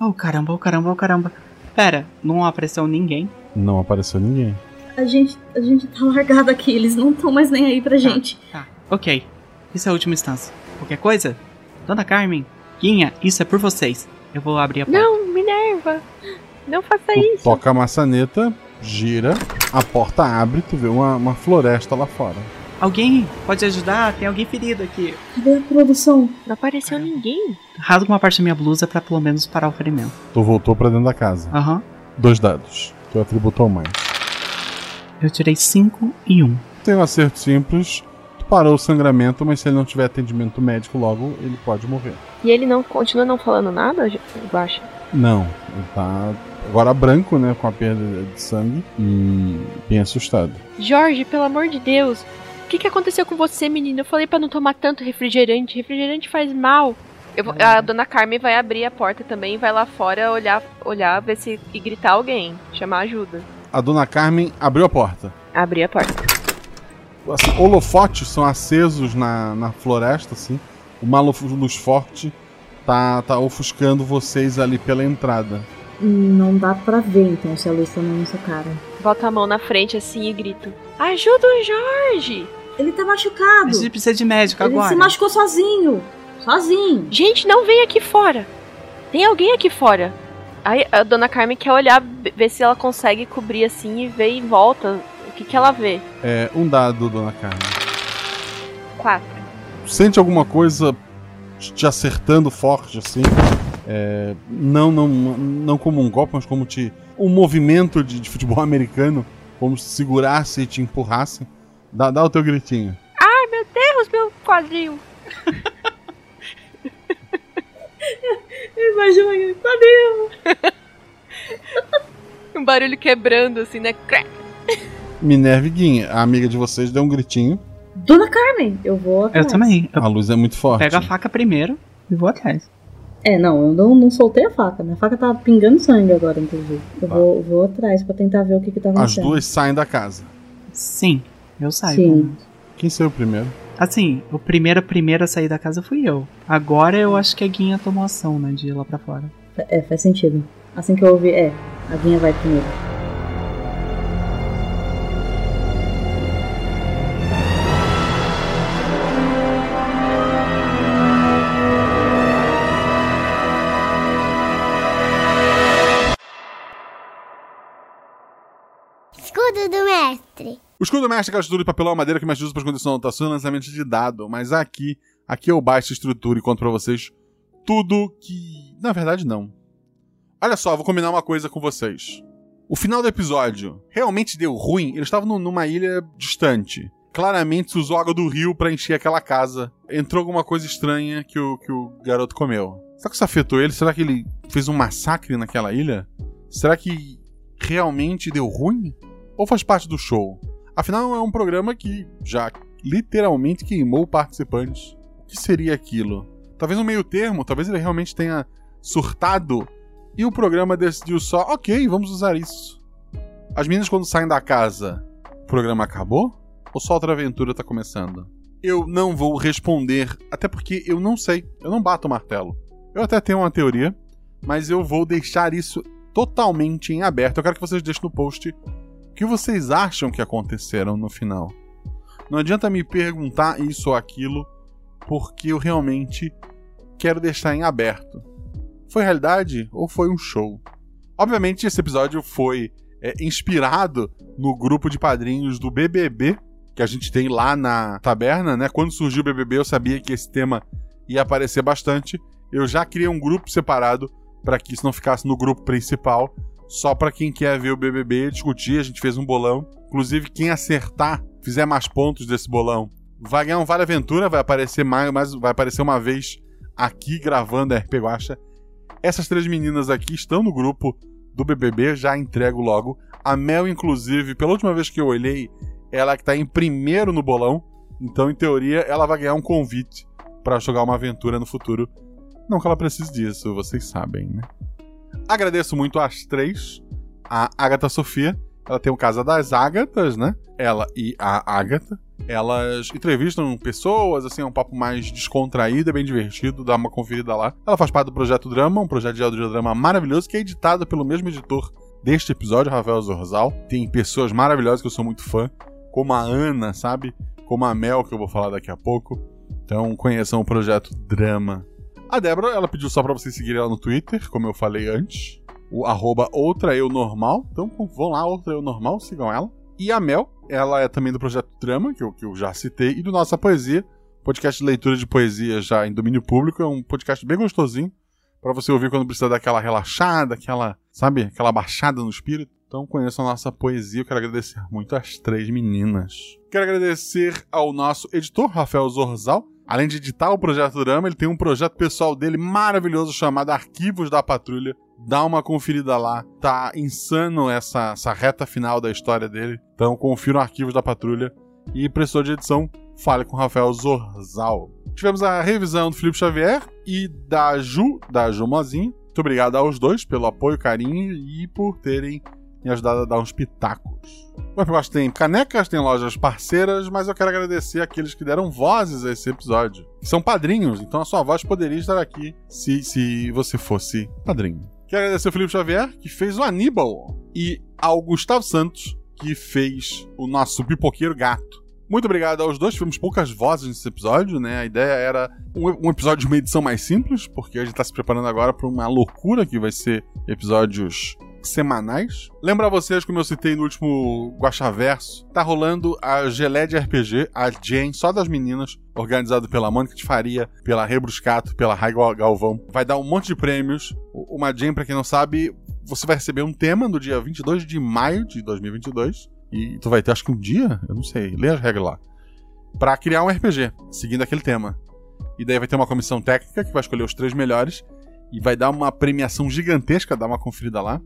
Oh caramba, oh caramba, oh caramba. Pera, não apareceu ninguém. Não apareceu ninguém. A gente, a gente tá largado aqui, eles não estão mais nem aí pra gente. Tá, ok. Isso é a última instância. Qualquer coisa? Dona Carmen, Guinha, isso é por vocês. Eu vou abrir a porta. Não, Minerva! Não faça Tu isso! toca a maçaneta, gira, a porta abre, tu vê uma, uma floresta lá fora. Alguém pode ajudar? Tem alguém ferido aqui. Cadê a produção? Não apareceu ninguém. Rasga uma parte da minha blusa pra pelo menos parar o ferimento. Tu voltou pra dentro da casa. Aham. Dois dados. Teu atributo ao mais. Eu tirei 5 e 1. Um. Tem um acerto simples. Tu parou o sangramento, mas se ele não tiver atendimento médico logo, ele pode morrer. E ele não continua não falando nada, Guaxa? Não, ele tá agora branco, né? Com a perda de sangue e bem assustado. Jorge, pelo amor de Deus. O que, que aconteceu com você, menino? Eu falei pra não tomar tanto refrigerante. Refrigerante faz mal. A dona Carmen vai abrir a porta também, vai lá fora olhar, olhar, ver se e gritar alguém, chamar ajuda. A dona Carmen abriu a porta. Abrir a porta. Assim, holofotes são acesos na, na floresta, assim. Uma lu- luz forte tá, tá ofuscando vocês ali pela entrada. Não dá pra ver então se a luz tá na nossa cara. Bota a mão na frente assim e grito: Ajuda o Jorge! Ele tá A machucado! gente precisa de médico Ele agora. se machucou sozinho! Sozinho! Gente, não vem aqui fora! Tem alguém aqui fora! Aí a dona Carmen quer olhar, ver se ela consegue cobrir assim e ver em volta o que, que ela vê. É, um dado, dona Carmen. Quatro. Sente alguma coisa te acertando forte, assim? É, não, não, não como um golpe, mas como te. Um movimento de, de futebol <laughs> americano, como se segurasse e te empurrasse. Dá, dá o teu gritinho. Ai, meu Deus, meu quadril. Imagina aquele quadril. <laughs> Um barulho quebrando assim, né? Crack. Minerva e Guinha, a amiga de vocês, deu um gritinho. Dona Carmen, eu vou atrás. Eu também. Eu A luz é muito forte. pego a faca primeiro e vou atrás. É, não, eu não, não soltei a faca. Minha faca tá pingando sangue agora, inclusive. Eu vou, vou atrás pra tentar ver o que que tá As acontecendo. duas saem da casa. Sim, eu saio. Sim. Quem saiu primeiro? Assim, o primeiro, primeiro a sair da casa fui eu. Agora eu acho que a Guinha tomou ação, né? De ir lá pra fora. É, faz sentido. Assim que eu ouvi, é, a Guinha vai primeiro. Escudo do mestre. O escudo mestre é aquela estrutura de papelão madeira que mais usa para esconder sua anotação e lançamento de dado. Mas aqui, aqui eu baixo a estrutura e conto pra vocês tudo que. Na verdade, não. Olha só, vou combinar uma coisa com vocês. O final do episódio realmente deu ruim. Eles estavam num- numa ilha distante. Claramente se usou água do rio pra encher aquela casa. Entrou alguma coisa estranha que o, que o garoto comeu. Será que isso afetou ele? Será que ele fez um massacre naquela ilha? Será que realmente deu ruim? Ou faz parte do show? Afinal, é um programa que já literalmente queimou participantes. O que seria aquilo? Talvez um meio termo, talvez ele realmente tenha surtado e o programa decidiu só, ok, vamos usar isso. As meninas, quando saem da casa, o programa acabou? Ou só outra aventura tá começando? Eu não vou responder, até porque eu não sei, eu não bato o martelo. Eu até tenho uma teoria, mas eu vou deixar isso totalmente em aberto. Eu quero que vocês deixem no post que vocês acham que aconteceram no final. Não adianta me perguntar isso ou aquilo, porque eu realmente quero deixar em aberto. Foi realidade ou foi um show? Obviamente, esse episódio foi é, inspirado no grupo de padrinhos do BBB que a gente tem lá na taberna, né? Quando surgiu o BBB, eu sabia que esse tema ia aparecer bastante. Eu já criei um grupo separado para que isso não ficasse no grupo principal, só para quem quer ver o BBB discutir. A gente fez um bolão. Inclusive, quem acertar, fizer mais pontos desse bolão, vai ganhar um Vale Aventura, vai aparecer mais, mais vai aparecer uma vez aqui gravando a RP Guacha. Essas três meninas aqui estão no grupo do BBB, já entrego logo. A Mel, inclusive, pela última vez que eu olhei, ela que tá em primeiro no bolão. Então, em teoria, ela vai ganhar um convite para jogar uma aventura no futuro. Não que ela precise disso, vocês sabem, né? Agradeço muito às três. A Agatha Sofia, ela tem o Casa das Ágatas, né? Ela e a Agatha. Elas entrevistam pessoas, assim, é um papo mais descontraído, é bem divertido, dá uma conferida lá. Ela faz parte do Projeto Drama, um projeto de audiodrama maravilhoso que é editado pelo mesmo editor deste episódio, Rafael Zorzal. Tem pessoas maravilhosas que eu sou muito fã, como a Ana, sabe? Como a Mel, que eu vou falar daqui a pouco. Então conheçam o Projeto Drama. A Débora, ela pediu só pra vocês seguirem ela no Twitter, como eu falei antes. O arroba outra eu normal. Então vão lá, outra eu normal, sigam ela. E a Mel, ela é também do Projeto Drama, que eu, que eu já citei, e do Nossa Poesia, podcast de leitura de poesia já em domínio público. É um podcast bem gostosinho para você ouvir quando precisa daquela relaxada, aquela, sabe, aquela baixada no espírito. Então conheçam a nossa poesia. Eu quero agradecer muito às três meninas. Quero agradecer ao nosso editor, Rafael Zorzal. Além de editar o Projeto Drama, ele tem um projeto pessoal dele maravilhoso chamado Arquivos da Patrulha. Dá uma conferida lá. Tá insano essa, essa reta final da história dele. Então confira Arquivos da Patrulha. E precisou de edição, fale com Rafael Zorzal. Tivemos a revisão do Felipe Xavier e da Ju, da Ju Mozinho. Muito obrigado aos dois pelo apoio, carinho e por terem me ajudado a dar uns pitacos. O Upcast tem canecas, tem lojas parceiras, mas eu quero agradecer aqueles que deram vozes a esse episódio. São padrinhos, então a sua voz poderia estar aqui se, se você fosse padrinho. Quero agradecer ao Felipe Xavier, que fez o Aníbal, e ao Gustavo Santos, que fez o nosso pipoqueiro gato. Muito obrigado aos dois. Tivemos poucas vozes nesse episódio, né? A ideia era um, um episódio de uma edição mais simples, porque a gente tá se preparando agora para uma loucura que vai ser episódios semanais. Lembra vocês, como eu citei no último Guaxaverso, tá rolando a Gelé de RPG, a Jane, só das meninas, organizado pela Mônica de Faria, pela Rebruscato, pela Rai Galvão. Vai dar um monte de prêmios. Uma Jane, pra quem não sabe, você vai receber um tema no dia 22 de maio de 2022. E tu vai ter, acho que um dia, eu não sei, lê as regras lá. Pra criar um RPG, seguindo aquele tema. E daí vai ter uma comissão técnica que vai escolher os três melhores e vai dar uma premiação gigantesca, dá uma conferida lá.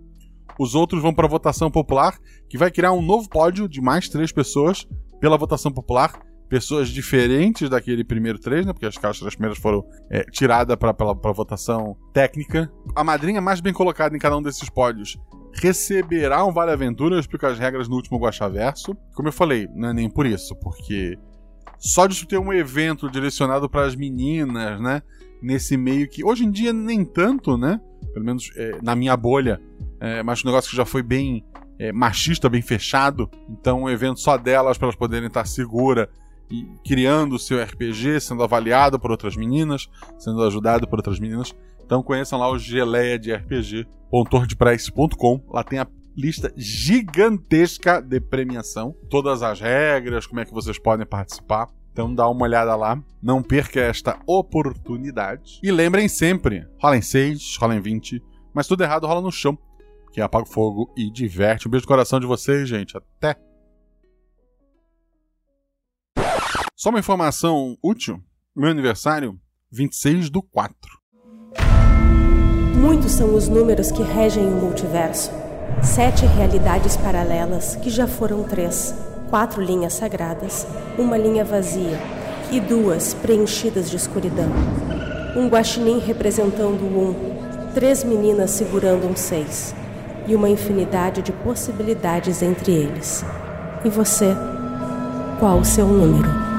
Os outros vão para votação popular, que vai criar um novo pódio de mais três pessoas pela votação popular. Pessoas diferentes daquele primeiro três, né? Porque as caixas primeiras foram é, tiradas para votação técnica. A madrinha mais bem colocada em cada um desses pódios receberá um Vale Aventura. Eu explico as regras no último Guaxaverso. Como eu falei, não é nem por isso, porque só de ter um evento direcionado para as meninas, né? Nesse meio que hoje em dia nem tanto, né? Pelo menos é, na minha bolha, é, mas um negócio que já foi bem é, machista, bem fechado. Então, um evento só delas para elas poderem estar seguras e criando o seu RPG, sendo avaliado por outras meninas, sendo ajudado por outras meninas. Então conheçam lá o geleia de RPG.wordpress.com. Lá tem a lista gigantesca de premiação, todas as regras, como é que vocês podem participar. Então dá uma olhada lá, não perca esta oportunidade. E lembrem sempre, rola em 6, rola em 20, mas tudo errado rola no chão, que apaga o fogo e diverte. Um beijo no coração de vocês, gente. Até! Só uma informação útil, meu aniversário, 26 do 4. Muitos são os números que regem o multiverso. Sete realidades paralelas, que já foram três. Quatro linhas sagradas, uma linha vazia e duas preenchidas de escuridão. Um guaxinim representando um, três meninas segurando um seis e uma infinidade de possibilidades entre eles. E você? Qual o seu número?